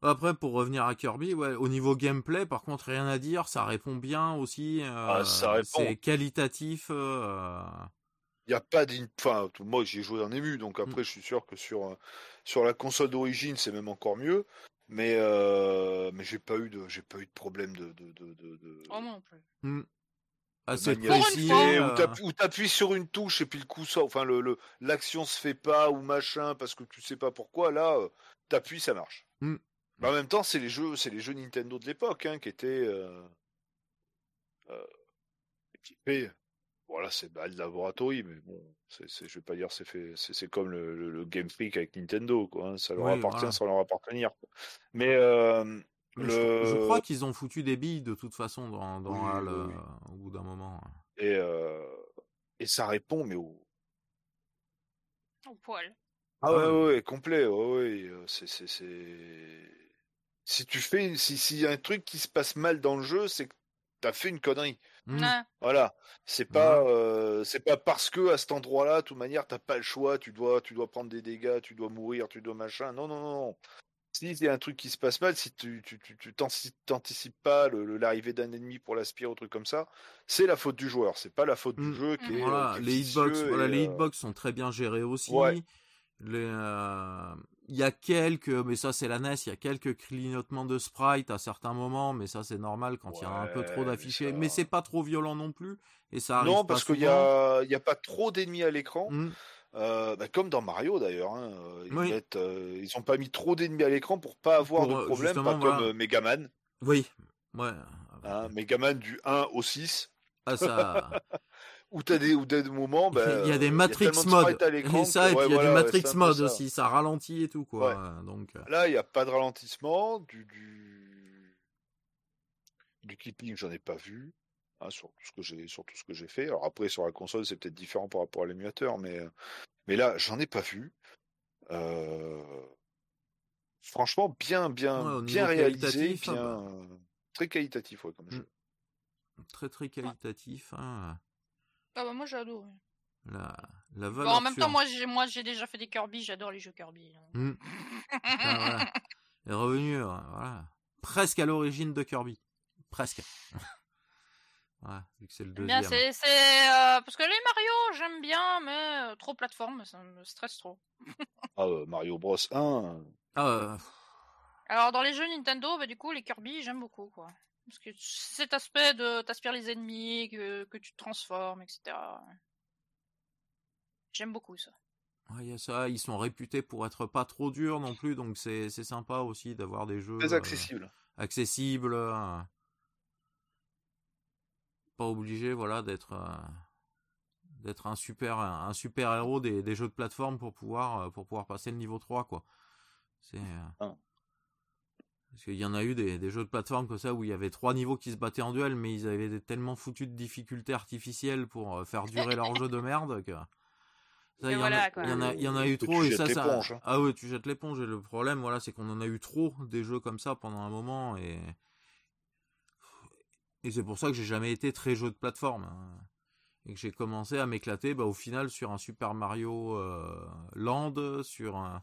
Après, pour revenir à Kirby, ouais, au niveau gameplay, par contre, rien à dire, ça répond bien aussi. euh, Ah, ça répond. C'est qualitatif. euh, Il n'y a pas d'in... Enfin, tout- moi, j'ai joué en ému, donc après, Mm. je suis sûr que sur, euh, sur la console d'origine, c'est même encore mieux. Mais, euh, mais j'ai pas eu de, j'ai pas eu de problème de, de, de, de, de- Oh non plus. de assez précis. euh, t'appuies- sur une touche et puis le coup sort, enfin, le, le, l'action se fait pas ou machin parce que tu sais pas pourquoi, là, euh, t'appuies, ça marche. Mm. Mais en même temps, c'est les jeux, c'est les jeux Nintendo de l'époque, hein, qui étaient, euh, euh, équipés. Voilà, c'est Bad Laboratory, mais bon, c'est, je vais pas dire c'est fait, c'est, comme le, le, le Game Freak avec Nintendo, quoi. hein, ça leur Oui, appartient voilà. sans leur appartenir. Mais euh, mais le, je, je crois qu'ils ont foutu des billes de toute façon dans, dans Oui, HAL oui, euh, au bout d'un moment. et euh, et ça répond, mais au Au poil. Ah Ah ouais, ouais. ouais, complet, ouais, ouais, euh, c'est, c'est, c'est... Si tu fais, si, s'il y a un truc qui se passe mal dans le jeu, c'est que t'as fait une connerie. Ouais. Voilà. C'est pas, euh, c'est pas parce que à cet endroit-là, de toute manière, t'as pas le choix, tu dois, tu dois prendre des dégâts, tu dois mourir, tu dois machin. Non, non, non, non. Si il y a un truc qui se passe mal, si tu, tu, tu, tu t'anti- t'anticipes pas l'arrivée d'un ennemi pour l'aspirer ou truc comme ça, c'est la faute du joueur. C'est pas la faute du jeu qui est, Voilà, qui est les hitbox, voilà, les euh, hitbox sont très bien gérés aussi. Ouais. Les, euh, Il y a quelques, mais ça c'est la NES, il y a quelques clignotements de sprite à certains moments, mais ça c'est normal quand il y a un peu trop d'affichés. ça- Mais c'est pas trop violent non plus, et ça arrive Non, parce qu'il y a, il y a pas trop d'ennemis à l'écran. Mm. Euh, bah, comme dans Mario d'ailleurs, hein, euh, ils, Oui. mettent, euh, ils ont pas mis trop d'ennemis à l'écran pour pas avoir Pour, de problème, pas voilà. comme Megaman, Oui, ouais. hein, Megaman du 1 au 6, Ah, ça... où t'as des, où des moments, bah, il y a des Matrix mode, et ça, que- et ouais, puis il y a voilà, du Matrix mode ça. aussi, ça ralentit et tout quoi. Donc, Là, il n'y a pas de ralentissement, du, du, du clipping, j'en ai pas vu. Hein, sur tout ce que j'ai sur tout ce que j'ai fait. Alors après sur la console c'est peut-être différent par rapport à l'émulateur, mais euh, mais là j'en ai pas vu. Euh, Franchement bien bien Ouais, bien réalisé, bien bah. euh, très qualitatif ouais, comme Mm. jeu. très très qualitatif. hein. Ah bah moi j'adore. La, la Bon, valeur en même temps, moi j'ai moi j'ai déjà fait des Kirby, j'adore les jeux Kirby. hein. Mm. Ah, voilà. est revenu, voilà, presque à l'origine de Kirby, presque. Voilà, vu que c'est le J'aime bien, c'est c'est, euh, parce que les Mario j'aime bien, mais euh, trop plateforme, ça me stresse trop. Ah, euh, Mario Bros 1 Ah, euh, Alors dans les jeux Nintendo, bah du coup les Kirby j'aime beaucoup quoi. Parce que cet aspect de t'aspires les ennemis, que, que tu te transformes, etc. J'aime beaucoup ça. ouais, y a ça, ils sont réputés pour être pas trop durs non plus, donc c'est c'est sympa aussi d'avoir des jeux très euh, accessible. accessibles. Pas obligé, voilà, d'être euh, d'être un super un super héros des, des jeux de plateforme pour pouvoir euh, pour pouvoir passer le niveau 3 quoi. C'est euh, Ah. parce qu'il y en a eu des, des jeux de plateforme comme ça où il y avait trois niveaux qui se battaient en duel mais ils avaient des- tellement foutu de difficultés artificielles pour faire durer leur jeu de merde que ça, il y en a- voilà, quoi. il y en a il y en a eu trop tu et jettes ça, ça l'éponge, hein. ah ouais tu jettes l'éponge et le problème voilà c'est qu'on en a eu trop des jeux comme ça pendant un moment et et c'est pour ça que j'ai jamais été très jeu de plateforme. hein. Et que j'ai commencé à m'éclater bah, au final sur un Super Mario euh, Land, sur un,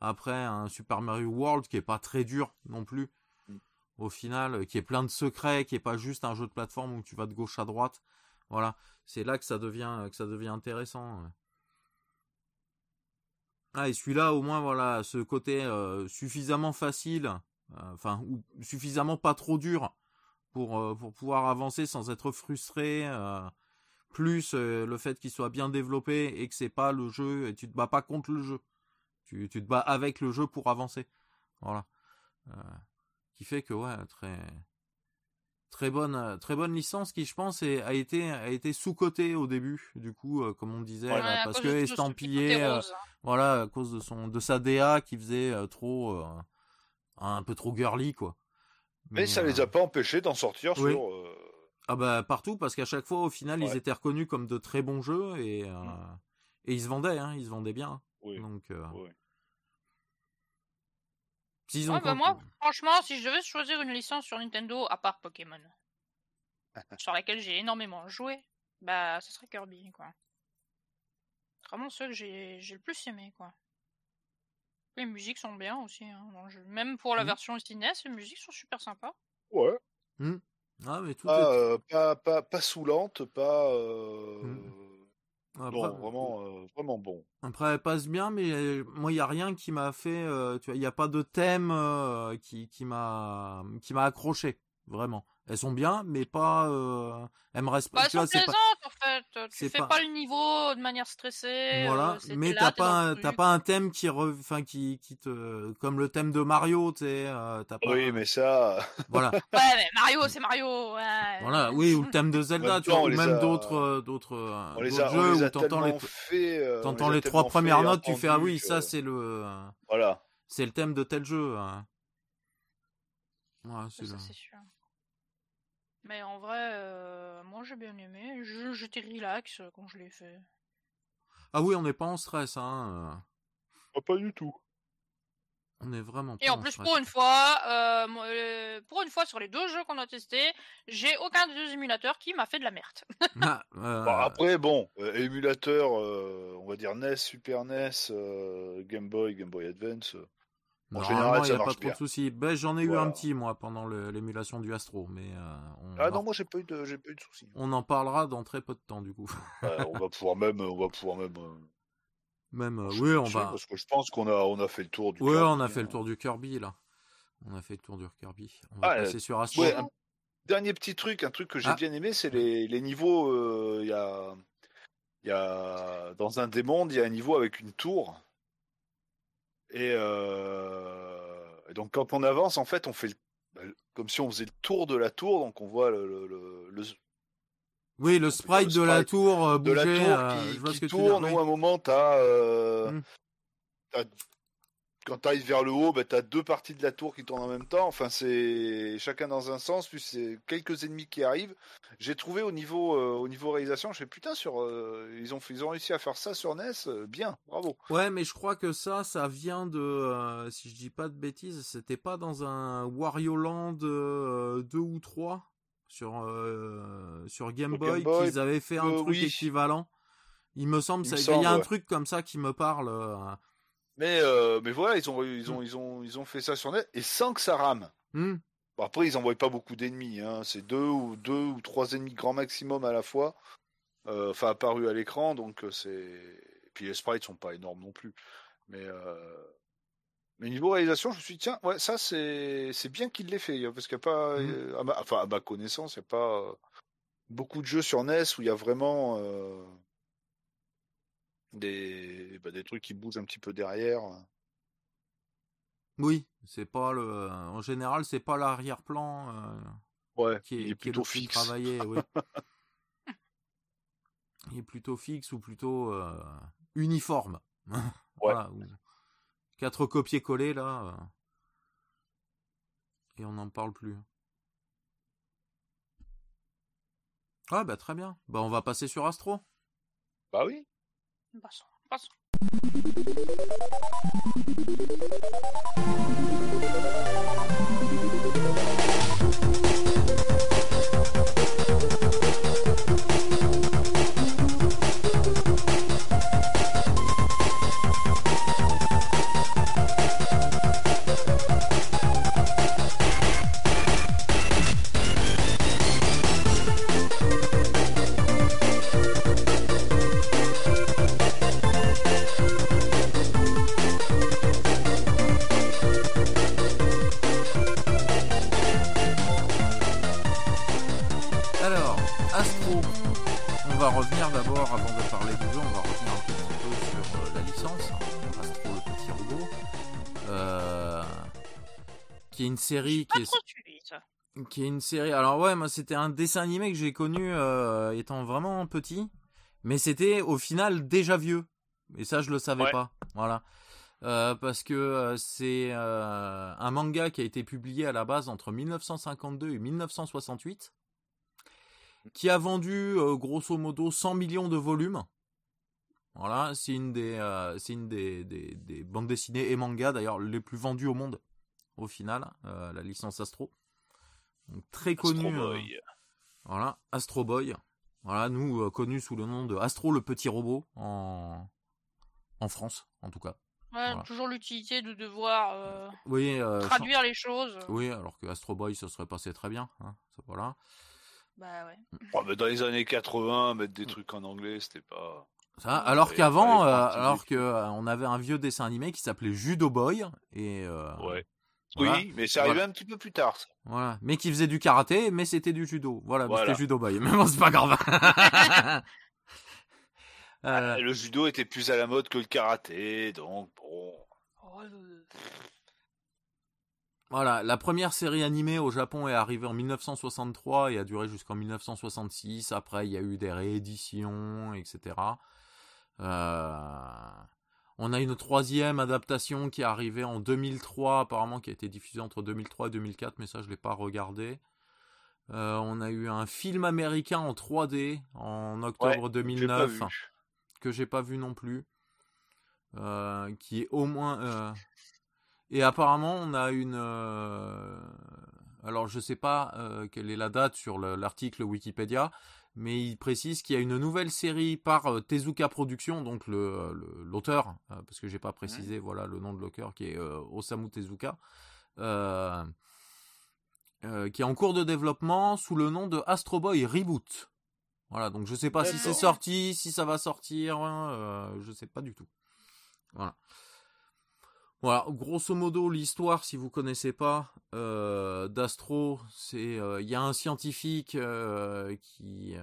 après un Super Mario World qui est pas très dur non plus. Mm. Au final, qui est plein de secrets, qui est pas juste un jeu de plateforme où tu vas de gauche à droite. Voilà, c'est là que ça devient que ça devient intéressant. Ah et celui-là au moins voilà ce côté euh, suffisamment facile, euh, enfin ou suffisamment pas trop dur pour euh, pour pouvoir avancer sans être frustré. euh, plus euh, le fait qu'il soit bien développé et que c'est pas le jeu et tu te bats pas contre le jeu. Tu, tu te bats avec le jeu pour avancer. Voilà. Qui fait que ouais très très bonne très bonne licence qui je pense est- a été a été sous cotée au début du coup euh, comme on disait Ouais, là, à parce que estampillé euh, hein. voilà à cause de son de sa DA qui faisait euh, trop un peu trop girly quoi. Mais, ça euh, les a pas empêchés d'en sortir oui. sur euh, ah bah partout parce qu'à chaque fois au final ils étaient reconnus comme de très bons jeux et euh, et ils se vendaient hein, ils se vendaient bien oui, donc euh, oui. s'ils ont Ouais, bah, compris- moi, franchement, si je devais choisir une licence sur Nintendo, à part Pokémon, sur laquelle j'ai énormément joué, bah, ce serait Kirby, quoi. Vraiment ceux que j'ai j'ai le plus aimé, quoi. Les musiques sont bien aussi. Hein, dans le jeu. Même pour la Mhm. version SNES, les musiques sont super sympas. Ouais. Ah, mais tout Pas, est... euh, pas, pas, pas saoulante, pas. euh, Mm. Après, Non, vraiment, euh, vraiment bon. Après, elle passe bien, mais euh, moi, il y a rien qui m'a fait. euh, tu vois, il n'y a pas de thème euh, qui qui m'a qui m'a accroché, vraiment. Elles sont bien, mais pas. Euh, elles me restent Bah, pas. elles Tu sont plaisantes pas. en fait. Tu fais pas- pas... le niveau de manière stressée. Voilà, euh, c'est- mais t'as pas t'as pas un thème qui re... enfin qui qui te comme le thème de Mario, tu sais. euh, t'as pas. Oui, mais ça. Voilà, Ouais, mais Mario, c'est Mario. ouais. voilà, oui, ou le thème de Zelda, même tu vois, ou même a- d'autres euh, d'autres euh, jeux où t'entends les fait. t'entends les trois premières notes, tu fais ah oui, ça c'est le euh, Voilà. c'est le thème de tel jeu. hein. Ouais, c'est Ça, le- c'est sûr. Mais en vrai, euh, moi j'ai bien aimé. Je- J'étais relax quand je l'ai fait. Ah oui, on n'est pas en stress, hein. euh, Ah, pas du tout. On est vraiment pas Et en en plus, stress. pour une fois, euh, pour une fois sur les deux jeux qu'on a testés, j'ai aucun des deux émulateurs qui m'a fait de la merde. Ah, euh, Bon, après, bon, euh, émulateur, euh, on va dire NES, Super NES, euh, Game Boy, Game Boy Advance. En général, il n'y a pas trop de soucis. Ben, j'en ai eu Voilà. un petit, moi, pendant l'émulation du Astro, mais euh, on, Ah en, non, moi j'ai pas eu de, j'ai pas eu de soucis. on en parlera dans très peu de temps, du coup. Euh, on va pouvoir même, on va pouvoir même. euh, Même, euh, oui, on va. Parce que je pense qu'on a, on a fait le tour du. Kirby, on a fait le hein. tour du Kirby, là. On a fait le tour du Kirby. On va Ah, passer sur Astro. Ouais, un dernier petit truc, un truc que j'ai Ah. bien aimé, c'est les, les niveaux. euh, Il y a, il y a dans un des mondes, il y a un niveau avec une tour. Et, euh, et donc quand on avance, en fait, on fait le- bah, comme si on faisait le tour de la tour, donc on voit le, le, le- le- Oui, le le sprite de la tour euh, de la bouger, tour euh, qui, tourne. Ou à un moment, t'as, euh, Mm. Quand tu ailles vers le haut, bah, tu as deux parties de la tour qui tournent en même temps. Enfin, c'est chacun dans un sens, puis c'est quelques ennemis qui arrivent. J'ai trouvé au niveau, euh, au niveau réalisation, je fais putain, sur, euh, ils, ont, ils ont réussi à faire ça sur NES, euh, bien, bravo. Ouais, mais je crois que ça, ça vient de, si je dis pas de bêtises, c'était pas dans un Wario Land euh, 2 ou 3 sur, sur Game Sur Boy, Boy, qu'ils avaient fait un truc oui. équivalent. Il me semble, Il ça- me il y a un ouais. truc comme ça qui me parle. Mais, euh, mais voilà, ils ont, ils, ont, ils, ont, ils ont fait ça sur NES, et sans que ça rame. hmm, Bon, après, ils envoient pas beaucoup d'ennemis, hein. c'est deux ou, deux ou trois ennemis grand maximum à la fois, euh, enfin apparus à l'écran, donc euh, c'est. Et puis les sprites sont pas énormes non plus. Mais, euh... mais niveau réalisation, je me suis dit, tiens, ouais, ça c'est c'est bien qu'il l'ait fait, hein, parce qu'il n'y a pas, à ma... enfin à ma connaissance, il n'y a pas beaucoup de jeux sur NES où il y a vraiment euh, des... Bah, des trucs qui bougent un petit peu derrière. Oui, c'est pas le. En général, c'est pas l'arrière-plan euh, Ouais, qui est, il est qui est plutôt fixe. travaillé. Oui. il est plutôt fixe ou plutôt euh, uniforme. Voilà, ou- Quatre copier-coller là. euh, Et on n'en parle plus. Ah bah très bien. Bah on va passer sur Astro. Bah oui. Paso, paso. Série qui est, trop suivi, ça. qui est une série. Alors ouais, moi c'était un dessin animé que j'ai connu euh, étant vraiment petit, mais c'était au final déjà vieux. Et ça je le savais Ouais. pas. Voilà. Euh, parce que euh, c'est un manga qui a été publié à la base entre 1952 et 1968, qui a vendu grosso modo 100 millions de volumes. Voilà, c'est une des, euh, c'est une des, des, des bandes dessinées et mangas d'ailleurs les plus vendues au monde au final, euh, la licence Astro. Donc, très Astro connue. euh, Boy. voilà, Astro Boy. Voilà, nous euh, connus sous le nom de Astro le petit robot en en France, en tout cas. Ouais, Voilà. toujours l'utilité de devoir euh, Oui, euh, traduire les choses. oui, alors que Astro Boy, ça serait passé très bien. Hein, ça, voilà. Bah ouais. Oh, mais dans les années 80, mettre des trucs en anglais, c'était pas. Ça, alors qu'avant, euh, alors que euh, on avait un vieux dessin animé qui s'appelait Judo Boy et euh, Ouais. Voilà. Oui, mais c'est arrivé Voilà. un petit peu plus tard. ça. Voilà, mais qui faisait du karaté, mais c'était du judo. Voilà, mais Voilà. c'était judo boy. Mais bon, c'est pas grave. Euh, Le judo était plus à la mode que le karaté, donc bon. Oh, voilà, la première série animée au Japon est arrivée en 1963 et a duré jusqu'en 1966. Après, il y a eu des rééditions, etc. Euh, on a une troisième adaptation qui est arrivée en 2003, apparemment qui a été diffusée entre 2003 et 2004, mais ça je l'ai pas regardé. Euh, on a eu un film américain en 3D en octobre J'ai pas 2009. vu. que j'ai pas vu non plus, euh, qui est au moins. euh, Et apparemment, on a une. Alors, je sais pas quelle est la date sur le- l'article Wikipédia, mais il précise qu'il y a une nouvelle série par euh, Tezuka Productions, donc le le- l'auteur, euh, parce que j'ai pas précisé, voilà le nom de l'auteur qui est euh, Osamu Tezuka. euh, euh, qui est en cours de développement sous le nom de Astro Boy Reboot. Voilà, donc je sais pas si c'est sorti, si ça va sortir, hein, euh, je sais pas du tout. Voilà. Voilà, grosso modo l'histoire, si vous connaissez pas euh, d'Astro, c'est euh, il y a un scientifique euh, qui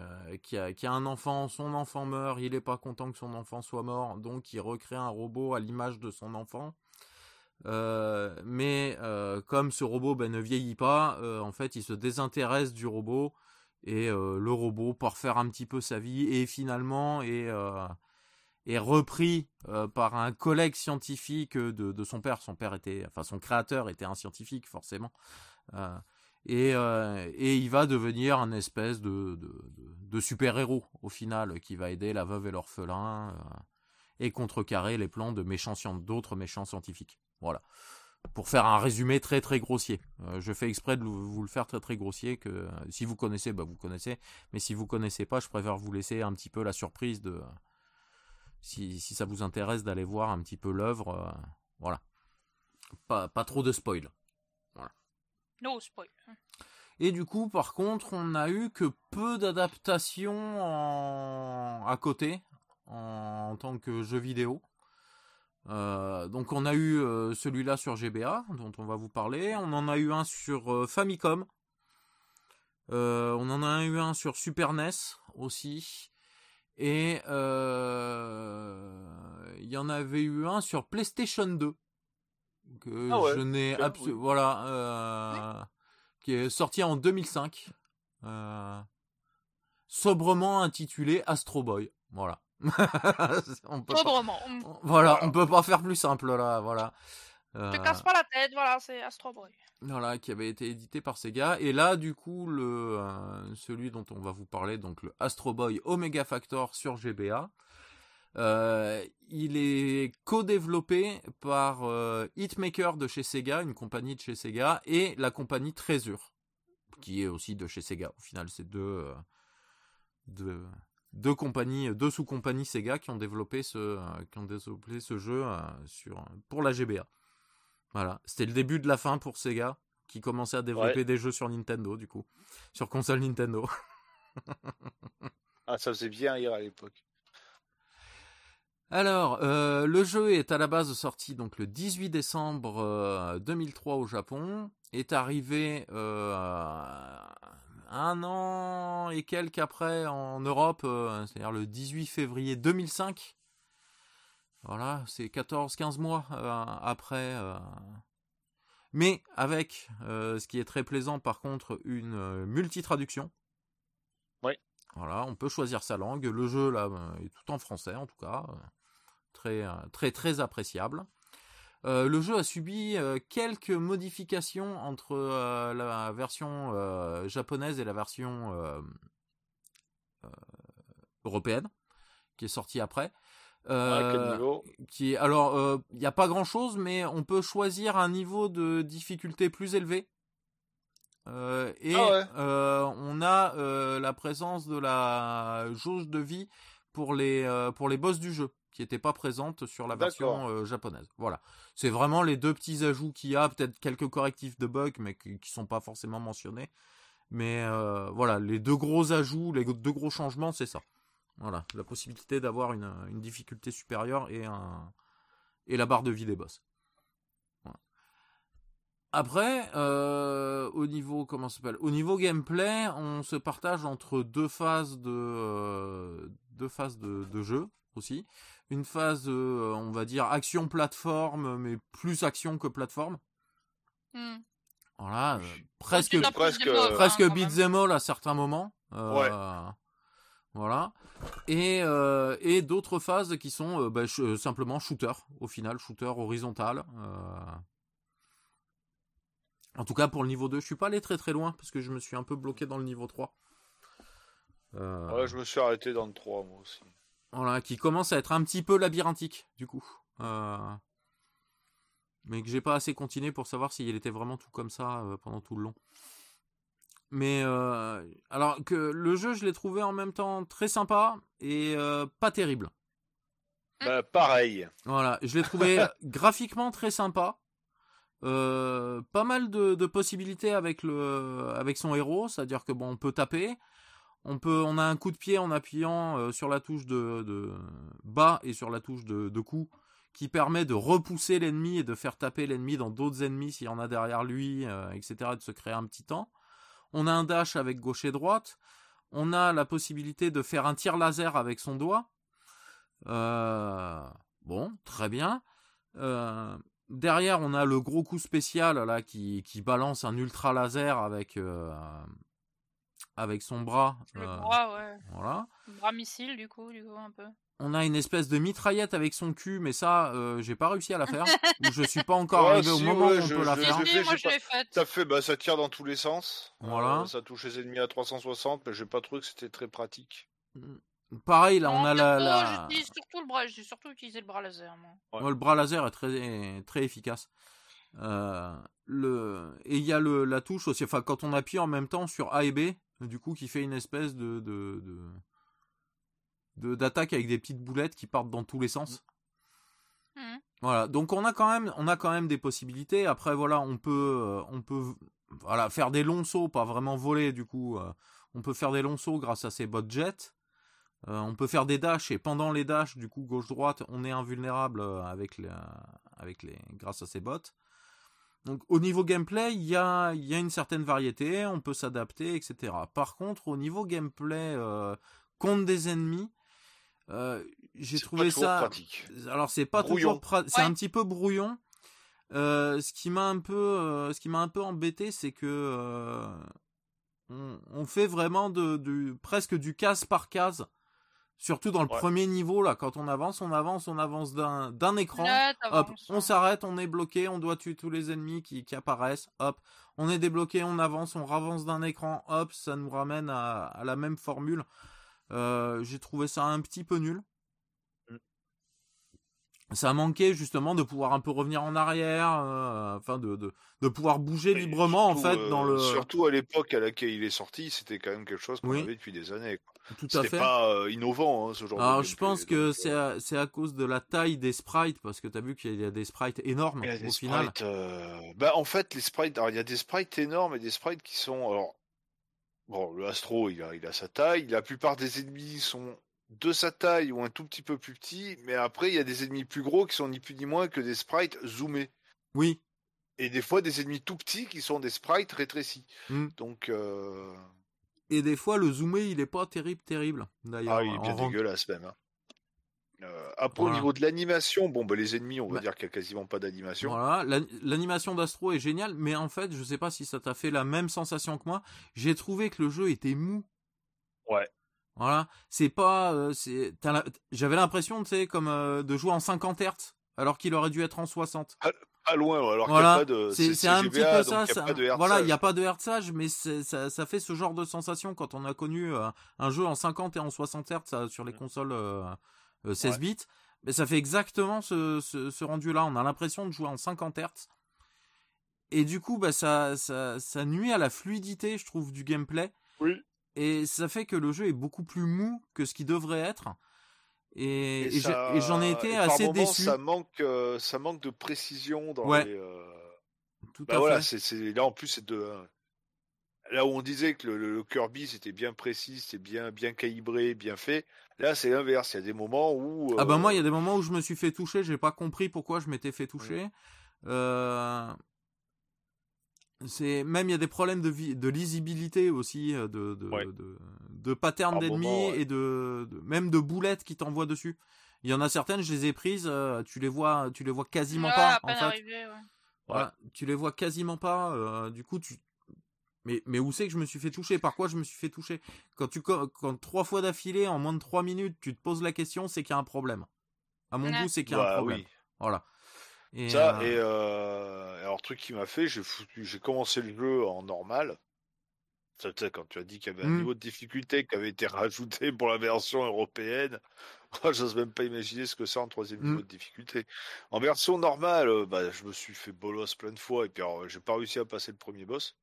qui a un enfant, son enfant meurt, il est pas content que son enfant soit mort, donc il recrée un robot à l'image de son enfant. Mais comme ce robot ben, ne vieillit pas, en fait, il se désintéresse du robot et le robot, pour faire un petit peu sa vie, et finalement euh, est repris euh, par un collègue scientifique de, de son père. Son père était, enfin son créateur était un scientifique forcément, Euh, et, euh, il va devenir un espèce de, de, de, de super héros au final, qui va aider la veuve et l'orphelin euh, et contrecarrer les plans de méchants d'autres méchants scientifiques. Voilà. Pour faire un résumé très très grossier. Euh, je fais exprès de vous le faire très très grossier que euh, si vous connaissez, bah vous connaissez. Mais si vous connaissez pas, je préfère vous laisser un petit peu la surprise de si, si ça vous intéresse d'aller voir un petit peu l'œuvre. euh, voilà. Pas, pas trop de spoil. No spoil. Et du coup, par contre, on a eu que peu d'adaptations en... à côté en... en tant que jeu vidéo. Euh, donc on a eu euh, celui-là sur GBA dont on va vous parler. On en a eu un sur euh, Famicom. On en a eu un sur Super NES aussi. Et euh, il y en avait eu un sur PlayStation 2 que Ah ouais, je n'ai absolument oui. voilà euh, qui est sorti en 2005 euh, sobrement intitulé Astro Boy voilà on peut Sobrement. Mm. voilà on peut pas faire plus simple là voilà Euh, Te casse pas la tête, voilà, c'est Astro Boy. voilà, qui avait été édité par Sega. Et là, du coup, le euh, celui dont on va vous parler, donc le Astro Boy Omega Factor sur GBA, euh, il est co-développé par euh, Hitmaker de chez Sega, une compagnie de chez Sega, et la compagnie Treasure, qui est aussi de chez Sega. Au final, c'est deux, deux, deux compagnies, deux sous-compagnies Sega qui ont développé ce, qui ont développé ce jeu sur, pour la GBA. Voilà, c'était le début de la fin pour Sega, qui commençait à développer Ouais. des jeux sur Nintendo, du coup, sur console Nintendo. Ah, ça faisait bien rire à l'époque. Alors, euh, le jeu est à la base sorti donc le 18 décembre euh, 2003 au Japon, est arrivé euh, un an et quelques après en Europe, euh, c'est-à-dire le 18 février 2005. Voilà, c'est 14-15 mois euh, après. euh, Mais avec, euh, ce qui est très plaisant par contre, une multitraduction. Oui. Voilà, on peut choisir sa langue. Le jeu là est tout en français en tout cas, très très très appréciable. Euh, le jeu a subi euh, quelques modifications entre euh, la version japonaise et la version européenne, qui est sortie après. À Euh, quel niveau qui est alors il n'y a pas grand chose mais on peut choisir un niveau de difficulté plus élevé Euh, et Ah ouais. euh, on a euh, la présence de la jauge de vie pour les euh, pour les boss du jeu qui n'était pas présente sur la version euh, japonaise. Voilà. C'est vraiment les deux petits ajouts qu'il y a, peut-être quelques correctifs de bugs, mais qui, qui sont pas forcément mentionnés. Mais euh, voilà, les deux gros ajouts, les deux gros changements, c'est ça. Voilà, la possibilité d'avoir une, une, difficulté supérieure et un et la barre de vie des boss. Voilà. Après, euh, au niveau comment s'appelle, au niveau gameplay, on se partage entre deux phases de euh, deux phases de, de jeu aussi une phase, euh, on va dire, action plateforme, mais plus action que plateforme. Hmm. Voilà, euh, presque, presque, hein, presque beat'em all à certains moments. Euh, Voilà. Et, euh, et d'autres phases qui sont euh, bah, euh, simplement shooter, au final, shooter horizontal. euh. En tout cas, pour le niveau 2, je suis pas allé très très loin, parce que je me suis un peu bloqué dans le niveau 3. Euh, Ouais, je me suis arrêté dans le 3, moi aussi. Voilà, qui commence à être un petit peu labyrinthique, du coup. Mais que j'ai pas assez continué pour savoir s'il était vraiment tout comme ça pendant tout le long. Mais euh, alors que le jeu, je l'ai trouvé en même temps très sympa et euh, pas terrible. Bah, pareil. Voilà, je l'ai trouvé graphiquement très sympa. Euh, pas mal de, de possibilités avec le avec son héros, c'est-à-dire que bon, on peut taper, on peut, on a un coup de pied en appuyant sur la touche de, de bas et sur la touche de, de coup, qui permet de repousser l'ennemi et de faire taper l'ennemi dans d'autres ennemis s'il y en a derrière lui, euh, etc. et de se créer un petit temps. On a un dash avec gauche et droite. On a la possibilité de faire un tir laser avec son doigt. Euh, bon, très bien. Euh, derrière, on a le gros coup spécial là qui, qui balance un ultra laser avec euh, avec son bras. Le bras, ouais. voilà. Bras missile, du coup, du coup, un peu. On a une espèce de mitraillette avec son cul, mais ça, euh, j'ai pas réussi à la faire. je suis pas encore Ouais, arrivé au moment ouais, où on je- peut la je- faire. je- fait, moi, je pas-. Ça fait, bah, ça tire dans tous les sens. Voilà. Euh, ça touche les ennemis à 360, mais j'ai pas trouvé que c'était très pratique. Pareil, là, on a la, la... J'utilise surtout le bras, j'ai surtout utilisé le bras laser, moi. Ouais. Ouais, le bras laser est très très efficace. Euh, le et il y a le la touche aussi. Enfin, quand on appuie en même temps sur A et B, du coup, qui fait une espèce de de de de- d'attaque avec des petites boulettes qui partent dans tous les sens. Mhm. Voilà, donc on a quand même, on a quand même des possibilités. Après, voilà, on peut, euh, on peut, voilà, faire des longs sauts, pas vraiment voler. Du coup, euh, on peut faire des longs sauts grâce à ces bots jet. Euh, on peut faire des dashs et pendant les dashs, du coup, gauche-droite, on est invulnérable avec les, avec les, grâce à ces bots. Donc, au niveau gameplay, il y a, y a une certaine variété, on peut s'adapter, etc. Par contre, au niveau gameplay euh, contre des ennemis, euh, j'ai trouvé ça. pratique. Alors c'est pas Brouillon. toujours pra- c'est Ouais. un petit peu brouillon. Euh, ce qui m'a un peu euh, ce qui m'a un peu embêté c'est que euh, on, on fait vraiment de, de- presque du case par case. Surtout dans le Ouais. premier niveau là quand on avance, on avance, on avance d'un d'un écran. Là, Hop, on hein. s'arrête, on est bloqué, on doit tuer tous les ennemis qui, qui apparaissent. Hop, on est débloqué, on avance, on avance d'un écran. Hop, ça nous ramène à, à la même formule. Euh, J'ai trouvé ça un petit peu nul. Mm. Ça manquait justement de pouvoir un peu revenir en arrière, euh, enfin de, de, de pouvoir bouger Et librement en surtout, fait euh, dans le. Surtout à l'époque à laquelle il est sorti, c'était quand même quelque chose qu'on Oui. avait depuis des années. quoi. Tout à fait. pas euh, innovant, hein, ce genre de Alors je gameplay, pense que c'est euh, à, c'est à cause de la taille des sprites parce que t'as vu qu'il y a des sprites énormes au final. sprites, euh, Bah, en fait, les sprites, alors il y a des sprites énormes et des sprites qui sont. Alors, bon, le Astro, il a, il a sa taille. La plupart des ennemis sont de sa taille ou un tout petit peu plus petits, mais après, il y a des ennemis plus gros qui sont ni plus ni moins que des sprites zoomés. Oui, Et des fois, des ennemis tout petits qui sont des sprites rétrécis. Mm. Donc, euh... Et des fois, le zoomé, il est pas terrible, terrible. D'ailleurs, ah, il est bien en dégueulasse même. hein. Euh, après, Voilà. au niveau de l'animation, bon, bah, les ennemis, on va Bah, dire qu'il y a quasiment pas d'animation. Voilà, la- l'animation d'Astro est géniale, mais en fait, je sais pas si ça t'a fait la même sensation que moi. J'ai trouvé que le jeu était mou. Ouais. Voilà, c'est pas, euh, c'est, la- j'avais l'impression, tu sais, comme euh, de jouer en 50 Hz, alors qu'il aurait dû être en 60. Pas loin, alors Voilà, qu'il n'y a pas de. c'est un petit peu ça. il y a ça- pas de voilà, il n'y a pas de hertzage, mais ça, ça fait ce genre de sensation quand on a connu euh, un jeu en 50 et en 60 Hz euh, sur les Mm. consoles 16 Ouais. bits. Mais ça fait exactement ce, ce, ce rendu-là. On a l'impression de jouer en 50 Hz. Et du coup, bah, ça, ça, ça nuit à la fluidité, je trouve, du gameplay. Oui. et ça fait que le jeu est beaucoup plus mou que ce qu'il devrait être. Et, j'en ai été et par assez déçu. Ça manque, euh, ça manque de précision dans Ouais. les. euh, Tout Bah à voilà, fait. c'est c'est- là en plus c'est de. Là où on disait que le, le Kirby c'était bien précis, c'était bien bien calibré, bien fait. Là c'est l'inverse. Il y a des moments où. Ah bah moi, il y euh, a des moments où je me suis fait toucher, j'ai pas compris pourquoi je m'étais fait toucher. Euh, C'est même il y a des problèmes de, vi- de lisibilité aussi, euh, de de, Ouais. de, de patterns d'ennemis ouais. et de, de- même de boulettes qui t'envoient dessus. Il y en a certaines, je les ai prises, euh, tu les vois, tu les vois quasiment Ouais, pas à en fait. arrivé, ouais. Voilà, tu les vois quasiment pas. euh, du coup, tu. Mais, mais où c'est que je me suis fait toucher? Par quoi je me suis fait toucher? Quand tu quand trois fois d'affilée en moins de trois minutes, tu te poses la question, c'est qu'il y a un problème. À mon Ouais. goût, c'est qu'il y a un bah problème. oui. Voilà. Et, Ça euh, et euh, alors truc qui m'a fait, j'ai foutu, j'ai commencé le jeu en normal. Ça, tu sais, quand tu as dit qu'il y avait un Mm. niveau de difficulté qui avait été rajouté pour la version européenne, moi j'ose même pas imaginer ce que c'est en troisième Mm. niveau de difficulté. En version normale, euh, bah, je me suis fait bolos plein de fois et puis alors, j'ai pas réussi à passer le premier boss.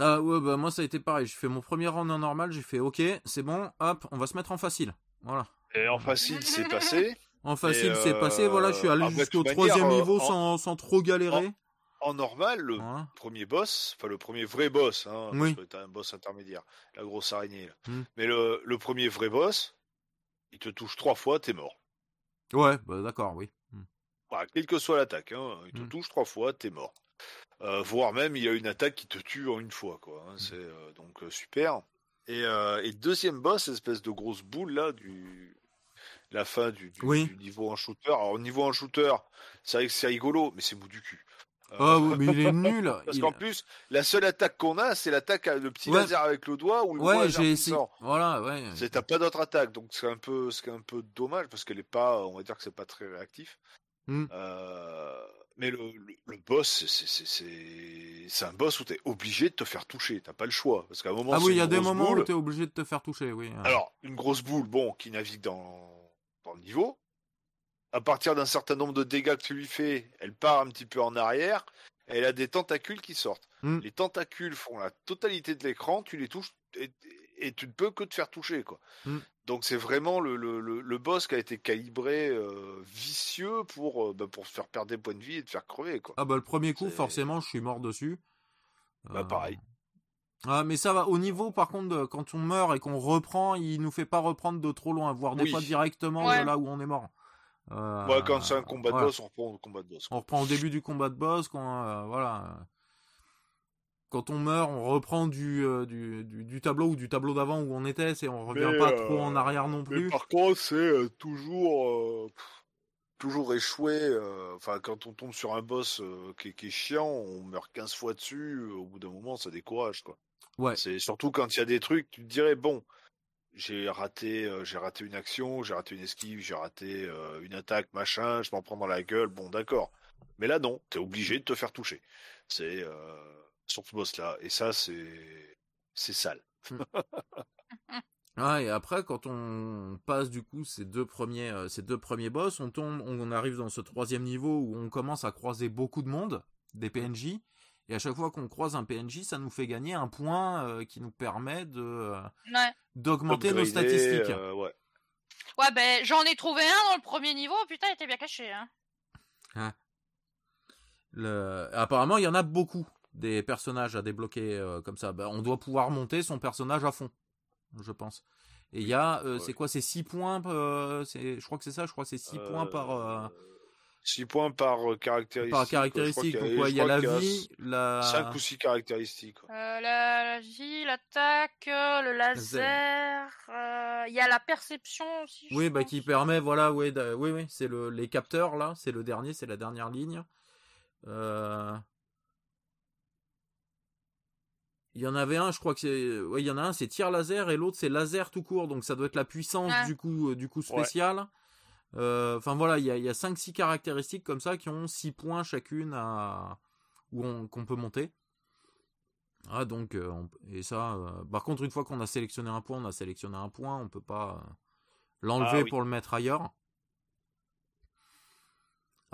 Ah ouais, bah moi ça a été pareil. J'ai fait mon premier round en normal, j'ai fait OK, c'est bon, hop, on va se mettre en facile. Voilà. Et en facile, c'est passé. En facile, c'est passé. Voilà, je suis euh, allé de jusqu'au troisième euh, niveau en- sans, sans trop galérer. En normal, le Voilà. premier boss, enfin le premier vrai boss, hein, Oui. parce que t'as un boss intermédiaire, la grosse araignée. Là. Mm. Mais le, le premier vrai boss, il te touche trois fois, t'es mort. Ouais, bah d'accord, oui. Hmm. Voilà, quelle que soit l'attaque, hein, il te Mm. touche trois fois, t'es mort. Euh, voire même, il y a une attaque qui te tue en une fois, quoi. Mm. hein, c'est euh, donc euh, super. Et, euh, et deuxième boss, espèce de grosse boule là du la fin du, du- Oui. du niveau en shooter. Alors au niveau en shooter, c'est vrai que c'est rigolo, mais c'est mou du cul. Oui, mais il est nul. Parce il- qu'en plus, la seule attaque qu'on a, c'est l'attaque le petit Ouais. laser avec le doigt ou le Ouais, j'ai essayé. sort. Voilà, ouais. C'est t'as pas d'autre attaque, donc c'est un peu, c'est un peu dommage parce qu'elle est pas, on va dire que c'est pas très réactif. Mm. Euh, mais le, le, le boss, c'est- un boss où t'es obligé de te faire toucher, t'as pas le choix parce qu'à un moment. Ah oui, il y a des moments boule. où t'es obligé de te faire toucher, oui. Alors une grosse boule, bon, qui navigue dans dans le niveau. À partir d'un certain nombre de dégâts que tu lui fais, elle part un petit peu en arrière. et Elle a des tentacules qui sortent. Mm. Les tentacules font la totalité de l'écran, tu les touches et, et tu ne peux que te faire toucher. quoi. Mm. Donc c'est vraiment le, le, le, le boss qui a été calibré euh, vicieux pour, euh, bah, pour se faire perdre des points de vie et te faire crever. Quoi. Ah bah le premier coup, forcément, je suis mort dessus. Bah, Euh, pareil. Ah mais ça va. Au niveau, par contre, de- quand on meurt et qu'on reprend, il nous fait pas reprendre de trop loin, voire des Oui. fois directement Ouais. de là où on est mort. Euh, Ouais, quand c'est un combat de boss, on reprend le combat de boss. quoi. On reprend au début du combat de boss, quand euh, voilà. Quand on meurt, on reprend du, euh, du, du, du tableau ou du tableau d'avant où on était, c'est on revient Mais, pas euh, trop en arrière non Mais plus. par contre, c'est euh, toujours, toujours échoué. euh, Enfin, quand on tombe sur un boss euh, qui, est- qui est chiant, on meurt 15 fois dessus. euh, Au bout d'un moment, ça décourage, quoi. Ouais. C'est surtout quand il y a des trucs, tu te dirais bon, j'ai raté, j'ai raté une action, j'ai raté une esquive, j'ai raté une attaque, machin, je m'en prends dans la gueule, bon, d'accord. Mais là, non, t'es obligé de te faire toucher. C'est sur ce boss-là, et ça, c'est c'est sale. Ah, et après, quand on passe du coup ces deux premiers, euh, ces deux premiers boss, on tombe, on arrive dans ce troisième niveau où on commence à croiser beaucoup de monde, des PNJ, et à chaque fois qu'on croise un PNJ, ça nous fait gagner un point euh, qui nous permet de euh, Ouais. d'augmenter nos statistiques. euh, ouais. Ouais, ben j'en ai trouvé un dans le premier niveau, putain, il était bien caché. Hein. Le... Apparemment, il y en a beaucoup des personnages à débloquer euh, comme ça. Bah, on doit pouvoir monter son personnage à fond, je pense. Et il y a, euh, Ouais. c'est quoi, c'est 6 points, euh, c'est, je crois que c'est ça, je crois que c'est 6 points par, euh, 6 points par euh, caractéristique. par caractéristique. Donc, il y a la vie, la. 5 ou 6 caractéristiques. quoi. Euh, la, la vie, l'attaque, euh, le laser, euh, il y a la perception aussi. Oui, bah, pense. qui permet, voilà, ouais, oui, oui, c'est le, les capteurs, là, c'est le dernier, c'est la dernière ligne. Euh... Il y en avait un, je crois que c'est, ouais, il y en a un, c'est tir laser, et l'autre, c'est laser tout court, donc ça doit être la puissance, du coup, euh, du coup, spécial. Euh, Enfin, voilà, il y a, il y a 5-6 caractéristiques comme ça qui ont 6 points chacune à, où on, qu'on peut monter. Ah, donc, euh, on- et ça, euh, par contre, une fois qu'on a sélectionné un point, on a sélectionné un point, on peut pas euh, l'enlever Ah oui. pour le mettre ailleurs.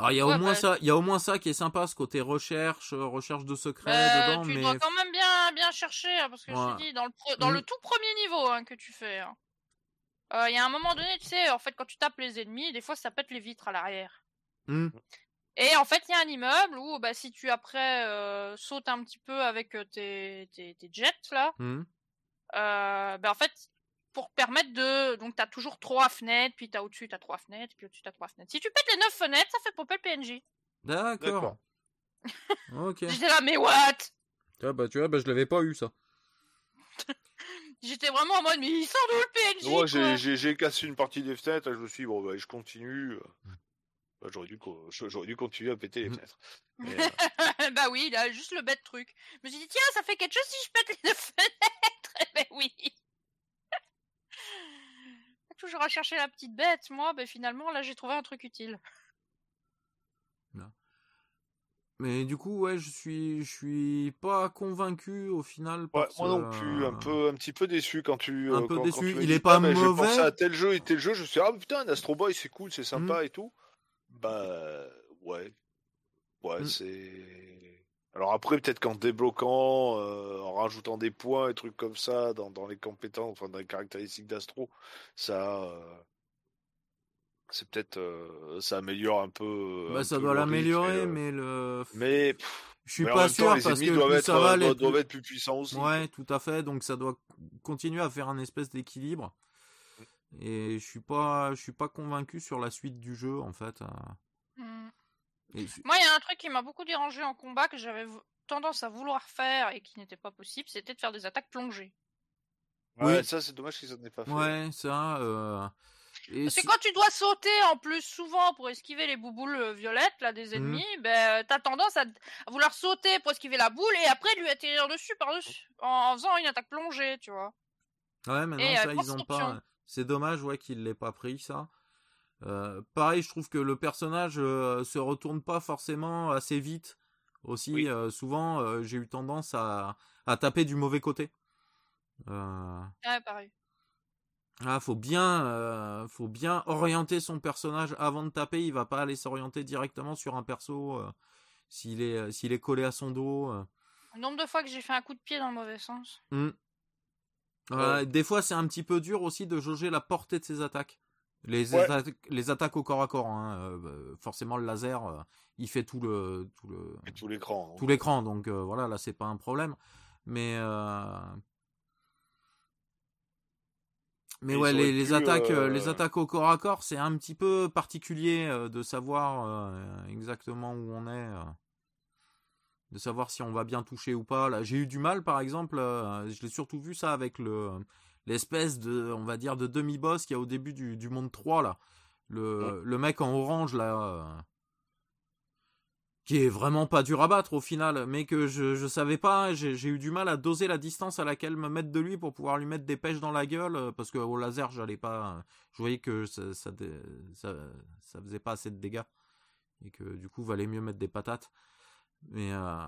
Alors il y a au moins bah- ça, il y a au moins ça qui est sympa, ce côté recherche, euh, recherche de secrets Bah, dedans, tu mais dois quand même bien, bien chercher, hein, parce que je te dis, dans le, dans Mm. le tout premier niveau hein, que tu fais, hein, euh, il y a un moment donné, tu sais, en fait, quand tu tapes les ennemis, des fois, ça pète les vitres à l'arrière. Hmm. Et en fait, il y a un immeuble où, bah, si tu après euh, sautes un petit peu avec euh, tes, tes, tes jets là, euh, bah, en fait, pour permettre de, donc t'as toujours trois fenêtres, puis t'as au-dessus t'as trois fenêtres, puis au-dessus t'as trois fenêtres. Si tu pètes les neuf fenêtres, ça fait popper le PNJ. D'accord. ok. J'étais là, mais what? Ah, bah tu vois, bah je l'avais pas eu ça. J'étais vraiment en mode, mais il sort d'où le PNJ Moi, j'ai- cassé une partie des fenêtres je me suis dit, bon, bah, je continue. Bah, J'aurais dû, dû continuer à péter les Mm. fenêtres. Mais, euh, bah oui, il a juste le bête truc. Je me suis dit, tiens, ça fait quelque chose si je pète les neuf fenêtres. Eh ben oui. Toujours à chercher la petite bête, moi, ben finalement, là, j'ai trouvé un truc utile. Mais du coup, ouais, je suis, je suis pas convaincu au final. ouais, moi non plus, un peu, un petit peu déçu quand tu. Un euh, peu quand- quand déçu. tu Il dit, est pas ah, mais Je mauvais. pensais à tel jeu et tel jeu, je me suis dit, ah putain, un Astro Boy, c'est cool, c'est sympa Mm. et tout. Bah, ouais. Ouais, Mm. c'est. Alors après, peut-être qu'en débloquant, euh, en rajoutant des points et trucs comme ça dans, dans les compétences, enfin dans les caractéristiques d'Astro, ça. euh, C'est peut-être. euh, ça améliore un peu. Bah, un ça peu rythme l'améliorer, mais le. Mais. pff, Je suis mais pas sûr temps, les parce que doivent être, ça va, doivent plus- être plus puissants aussi. Ouais, tout à fait. Donc ça doit continuer à faire un espèce d'équilibre. Mm. Et je suis pas, je suis pas convaincu sur la suite du jeu en fait. Euh. Et- Moi, il y a un truc qui m'a beaucoup dérangé en combat que j'avais tendance à vouloir faire et qui n'était pas possible, c'était de faire des attaques plongées. Ouais, Oui. ça c'est dommage qu'ils en aient pas fait. Ouais, ça. euh, Et Parce que c'est- quand tu dois sauter en plus souvent pour esquiver les bouboules euh, violettes là des ennemis, ben t'as tendance à, à vouloir sauter pour esquiver la boule et après lui atterrir dessus par dessus en, en faisant une attaque plongée, tu vois. Ouais, mais non, Et, euh, ça, ils ont pas. construction. C'est dommage, ouais, qu'ils l'aient pas pris, ça. Euh, pareil, je trouve que le personnage euh, se retourne pas forcément assez vite. Aussi, Oui. euh, souvent, euh, j'ai eu tendance à, à taper du mauvais côté. Ouais, pareil. ah, faut bien, faut bien orienter son personnage avant de taper. Il va pas aller s'orienter directement sur un perso s'il est, s'il est collé à son dos. Le nombre de fois que j'ai fait un coup de pied dans le mauvais sens. Euh, Des fois, c'est un petit peu dur aussi de jauger la portée de ses attaques. Les, Ouais. les attaques au corps à corps, hein, euh, bah, forcément le laser, euh, il fait tout le tout le Et tout l'écran. tout l'écran, donc euh, voilà, là c'est pas un problème. Mais mais Et ouais, les, les attaques, les attaques au corps à corps, c'est un petit peu particulier de savoir exactement où on est, de savoir si on va bien toucher ou pas. Là, j'ai eu du mal, par exemple, je l'ai surtout vu ça avec le l'espèce de, on va dire, de demi-boss qu'il y a au début du, du monde 3 là, le, le mec en orange là. euh, qui est vraiment pas dur à battre au final, mais que je, je savais pas, j'ai j'ai eu du mal à doser la distance à laquelle me mettre de lui pour pouvoir lui mettre des pêches dans la gueule, euh, parce que au laser j'allais pas, euh, je voyais que ça, ça, dé- ça, ça faisait pas assez de dégâts, et que du coup valait mieux mettre des patates, mais euh,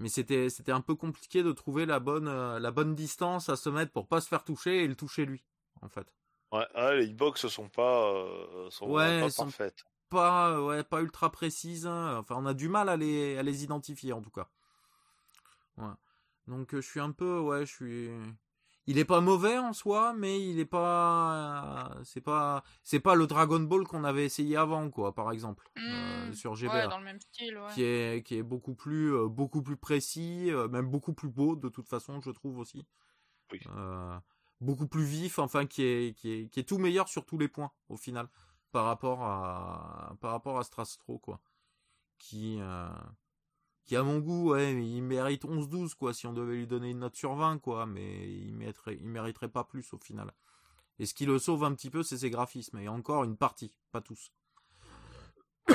mais c'était c'était un peu compliqué de trouver la bonne euh, la bonne distance à se mettre pour pas se faire toucher et le toucher lui, en fait. Ouais, ah, les hitbox sont pas, euh, sont Ouais, pas elles sont- parfaites. pas ouais pas ultra précises hein. enfin on a du mal à les à les identifier en tout cas ouais. donc euh, je suis un peu ouais je suis il est pas mauvais en soi mais il est pas euh, c'est pas c'est pas le Dragon Ball qu'on avait essayé avant quoi par exemple euh, Hmm, sur Ouais, GBA dans le même style, ouais. qui est qui est beaucoup plus euh, beaucoup plus précis euh, même beaucoup plus beau de toute façon je trouve aussi Oui. Euh, beaucoup plus vif enfin qui est qui est qui est tout meilleur sur tous les points au final par rapport à par rapport à Strastro quoi qui euh, qui à mon goût ouais il mérite 11 12 quoi si on devait lui donner une note sur 20 quoi mais il mériterait mériterait pas plus au final et ce qui le sauve un petit peu c'est ses graphismes et encore une partie pas tous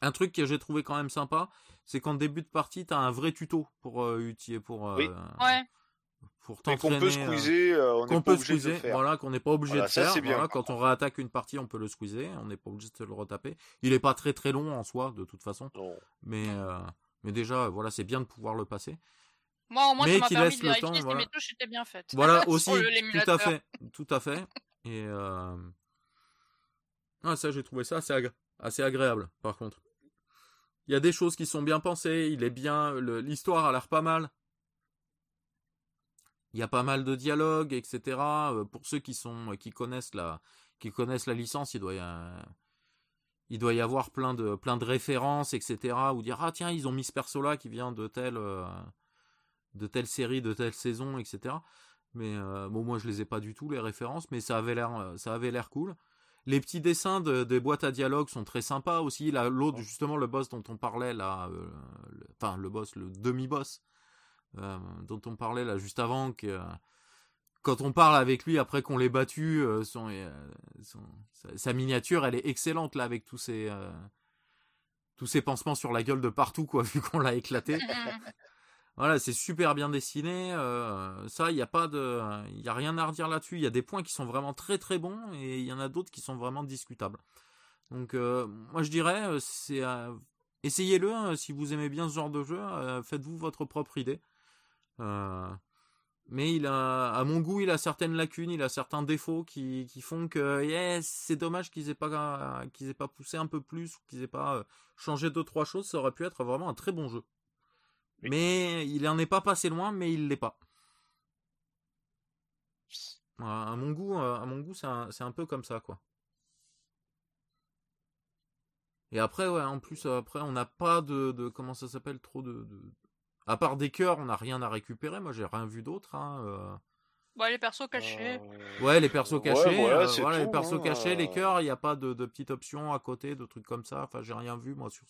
un truc que j'ai trouvé quand même sympa c'est qu'en début de partie t'as un vrai tuto pour euh, pour euh. Ouais. Pour Et qu'on peut euh, squeezer, euh, on qu'on n'est pas peut obligé de le squeezer, faire. voilà, qu'on n'est pas obligé Voilà, de ça, faire. c'est bien, voilà, quand on réattaque une partie, on peut le squeezer, on n'est pas obligé de le retaper. Il est pas très très long en soi, de toute façon, Non. mais euh, mais déjà, voilà, c'est bien de pouvoir le passer. Moi, au moins, Mais ça m'a permis de le vérifier temps, si voilà. mes touches étaient bien faites. Voilà aussi, tout à fait, tout à fait. Et euh... ah, ça, j'ai trouvé ça assez, agré- assez agréable, par contre. Il y a des choses qui sont bien pensées, il est bien, l'histoire a l'air pas mal. Il y a pas mal de dialogues, etc. Euh, pour ceux qui sont, qui connaissent la, qui connaissent la licence, il doit y il doit y avoir plein de, plein de références, etc. Ou dire ah tiens ils ont mis ce perso là qui vient de telle, euh, de telle série, de telle saison, etc. Mais euh, bon moi je les ai pas du tout les références, mais ça avait l'air, ça avait l'air cool. Les petits dessins de, des boîtes à dialogue sont très sympas aussi. L'autre, justement, le boss dont on parlait là, euh, enfin le boss, le demi-boss euh, dont on parlait là juste avant, que quand on parle avec lui après qu'on l'ait battu, euh, son, sa, miniature, elle est excellente là avec tous ces tous pansements sur la gueule de partout quoi, vu qu'on l'a éclaté. Voilà, c'est super bien dessiné. Euh, ça, il n'y a pas de, il a rien à redire là-dessus. Il y a des points qui sont vraiment très très bons et il y en a d'autres qui sont vraiment discutables. Donc, euh, moi je dirais, euh, c'est, essayez-le hein, si vous aimez bien ce genre de jeu. faites-vous votre propre idée. Mais il a, à mon goût, il a certaines lacunes, il a certains défauts qui, qui font que yes, c'est dommage qu'ils aient pas qu'ils aient pas poussé un peu plus ou qu'ils aient pas changé deux trois choses. Ça aurait pu être vraiment un très bon jeu. Mais il en est pas passé loin, mais il l'est pas. À mon goût, euh, à mon goût, c'est un, un, peu comme ça, quoi. Et après, ouais, en plus, après, on n'a pas de, de, comment ça s'appelle, trop de, de, à part des cœurs, on n'a rien à récupérer. Moi, j'ai rien vu d'autre. Hein, euh. Ouais, les persos cachés. Euh, ouais, les persos cachés. voilà, les persos hein, cachés, les cœurs, il n'y a pas de, de petite option à côté, de trucs comme ça. Enfin, j'ai rien vu moi sur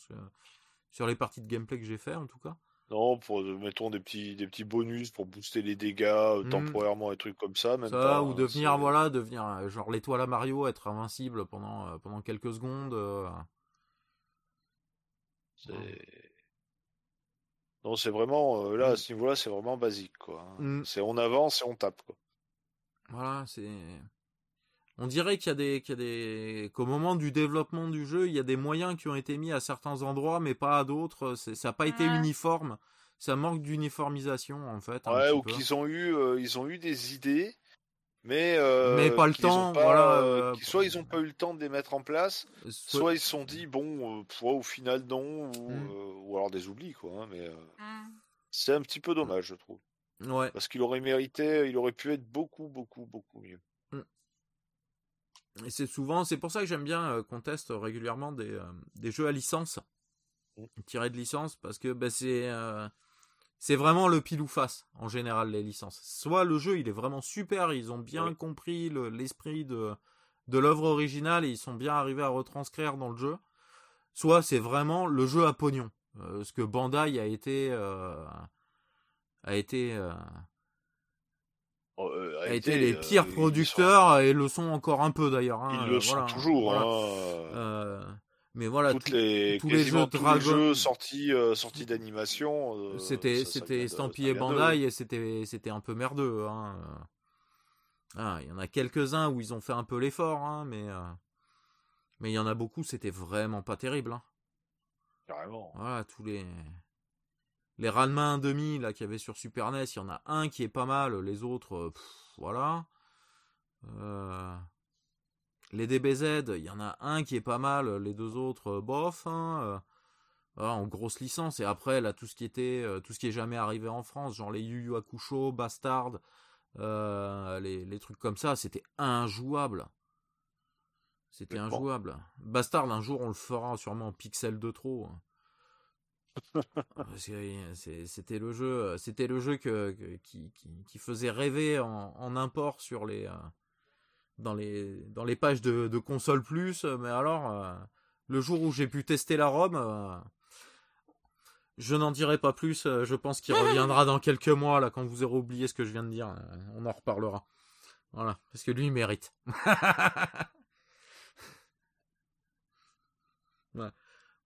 sur les parties de gameplay que j'ai fait en tout cas. Non, pour mettons des petits des petits bonus pour booster les dégâts euh, mmh. temporairement et trucs comme ça. Même ça ou hein, devenir voilà devenir euh, genre l'étoile à Mario, être invincible pendant euh, pendant quelques secondes. Non, c'est vraiment là à mmh. ce niveau-là, c'est vraiment basique quoi. Hein. Mmh. C'est on avance et on tape quoi. Voilà, c'est. On dirait qu'il y a des, qu'il y a des, qu'au moment du développement du jeu, il y a des moyens qui ont été mis à certains endroits, mais pas à d'autres. ça n'a pas été uniforme. Ça manque d'uniformisation en fait. Ouais, ou qu'ils ont eu, euh, ils ont eu des idées, mais euh, mais pas le temps. voilà. Euh, soit ils n'ont pas eu le temps de les mettre en place, soit, ils se sont dit bon, au final non, ou, hmm. ou alors des oublis quoi. Hein, mais hmm. c'est un petit peu dommage, je trouve. Ouais. Parce qu'il aurait mérité, il aurait pu être beaucoup, beaucoup, beaucoup mieux. Et c'est souvent, c'est pour ça que j'aime bien euh, qu'on teste régulièrement des, euh, des jeux à licence, mmh. tirés de licence, parce que bah, c'est euh, c'est vraiment le pile ou face en général les licences. Soit le jeu il est vraiment super, ils ont bien compris l'esprit de de l'œuvre originale et ils sont bien arrivés à retranscrire dans le jeu. Soit c'est vraiment le jeu à pognon, ce que Bandai a été a été euh, a été les euh, pires producteurs et le sont encore un peu d'ailleurs. Hein, ils le sont toujours. Hein. Euh, mais voilà, tous les jeux, Dragon... sortis, sortis d'animation. c'était c'était estampillé Bandai et c'était c'était un peu merdeux. Hein. Ah, il y en a quelques uns où ils ont fait un peu l'effort, hein, mais mais il y en a beaucoup, c'était vraiment pas terrible. Hein. Carrément. Voilà, tous les les Ranma 1.5 là qu'il y avait sur Super NES, il y en a un qui est pas mal, les autres, euh, voilà. Euh, les DBZ, il y en a un qui est pas mal, les deux autres, euh, bof. Hein, en grosse licence. Et après, là, tout ce qui était, tout ce qui est jamais arrivé en France, genre les Yu Yu Hakusho, Bastard, les, les trucs comme ça, c'était injouable. C'était injouable. Bastard, un jour, on le fera sûrement en pixel de trop. Hein. c'était le jeu, c'était le jeu que, qui, qui, faisait rêver en, import sur les euh, dans les dans les pages de, de console plus. Mais alors, euh, le jour où j'ai pu tester la ROM, euh, je n'en dirai pas plus. Je pense qu'il reviendra dans quelques mois là quand vous aurez oublié ce que je viens de dire. On en reparlera. Voilà, parce que lui il mérite. ouais.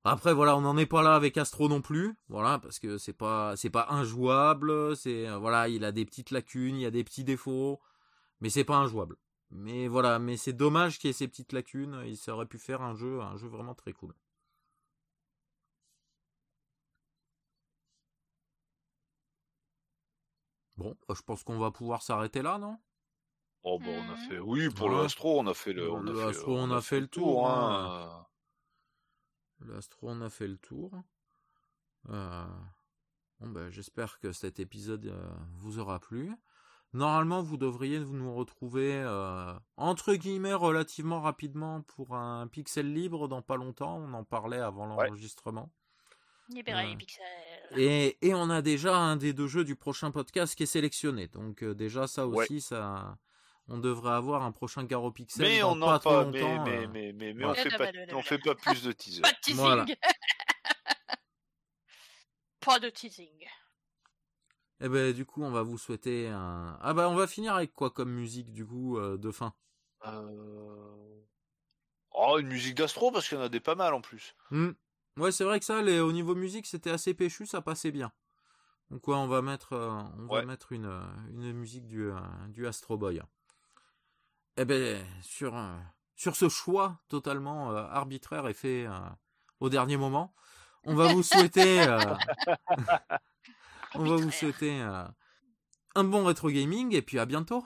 Après voilà, on n'en est pas là avec Astro non plus, voilà, parce que c'est pas c'est pas injouable, c'est euh, voilà, il a des petites lacunes, il y a des petits défauts, mais c'est pas injouable. Mais voilà, mais c'est dommage qu'il y ait ces petites lacunes, il aurait pu faire un jeu un jeu vraiment très cool. Bon, bah, je pense qu'on va pouvoir s'arrêter là, non? Oh bon, on a fait oui pour l'Astro, on a fait le on a fait, on a fait le tour. hein. L'astro, on a fait le tour. Euh, bon, ben, j'espère que cet épisode euh, vous aura plu. Normalement, vous devriez nous retrouver euh, entre guillemets relativement rapidement pour un pixel libre dans pas longtemps. On en parlait avant l'enregistrement. Les pixels. Et, et, on a déjà un des deux jeux du prochain podcast qui est sélectionné. Donc déjà ça aussi, ça, on devrait avoir un prochain Garo Pixel. Mais dans on pas en trop pas, longtemps. mais, euh. mais, mais, mais, on fait pas, on fait pas plus de teaser. Pas de teasing. Voilà. pas de teasing. Eh ben du coup, on va vous souhaiter un. Ah bah on va finir avec quoi comme musique du coup euh, de fin? Euh... Oh, une musique d'astro parce qu'il y en a des pas mal en plus. Hmm. Ouais, c'est vrai que ça, les... au niveau musique, c'était assez péchu, ça passait bien. Donc ouais, on va mettre, euh, on Ouais. va mettre une, euh, une musique du, du Astro Boy. Eh ben sur sur ce choix totalement arbitraire et fait au dernier moment, on va vous souhaiter, on va vous souhaiter euh, un bon rétro gaming et puis à bientôt.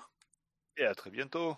Et à très bientôt.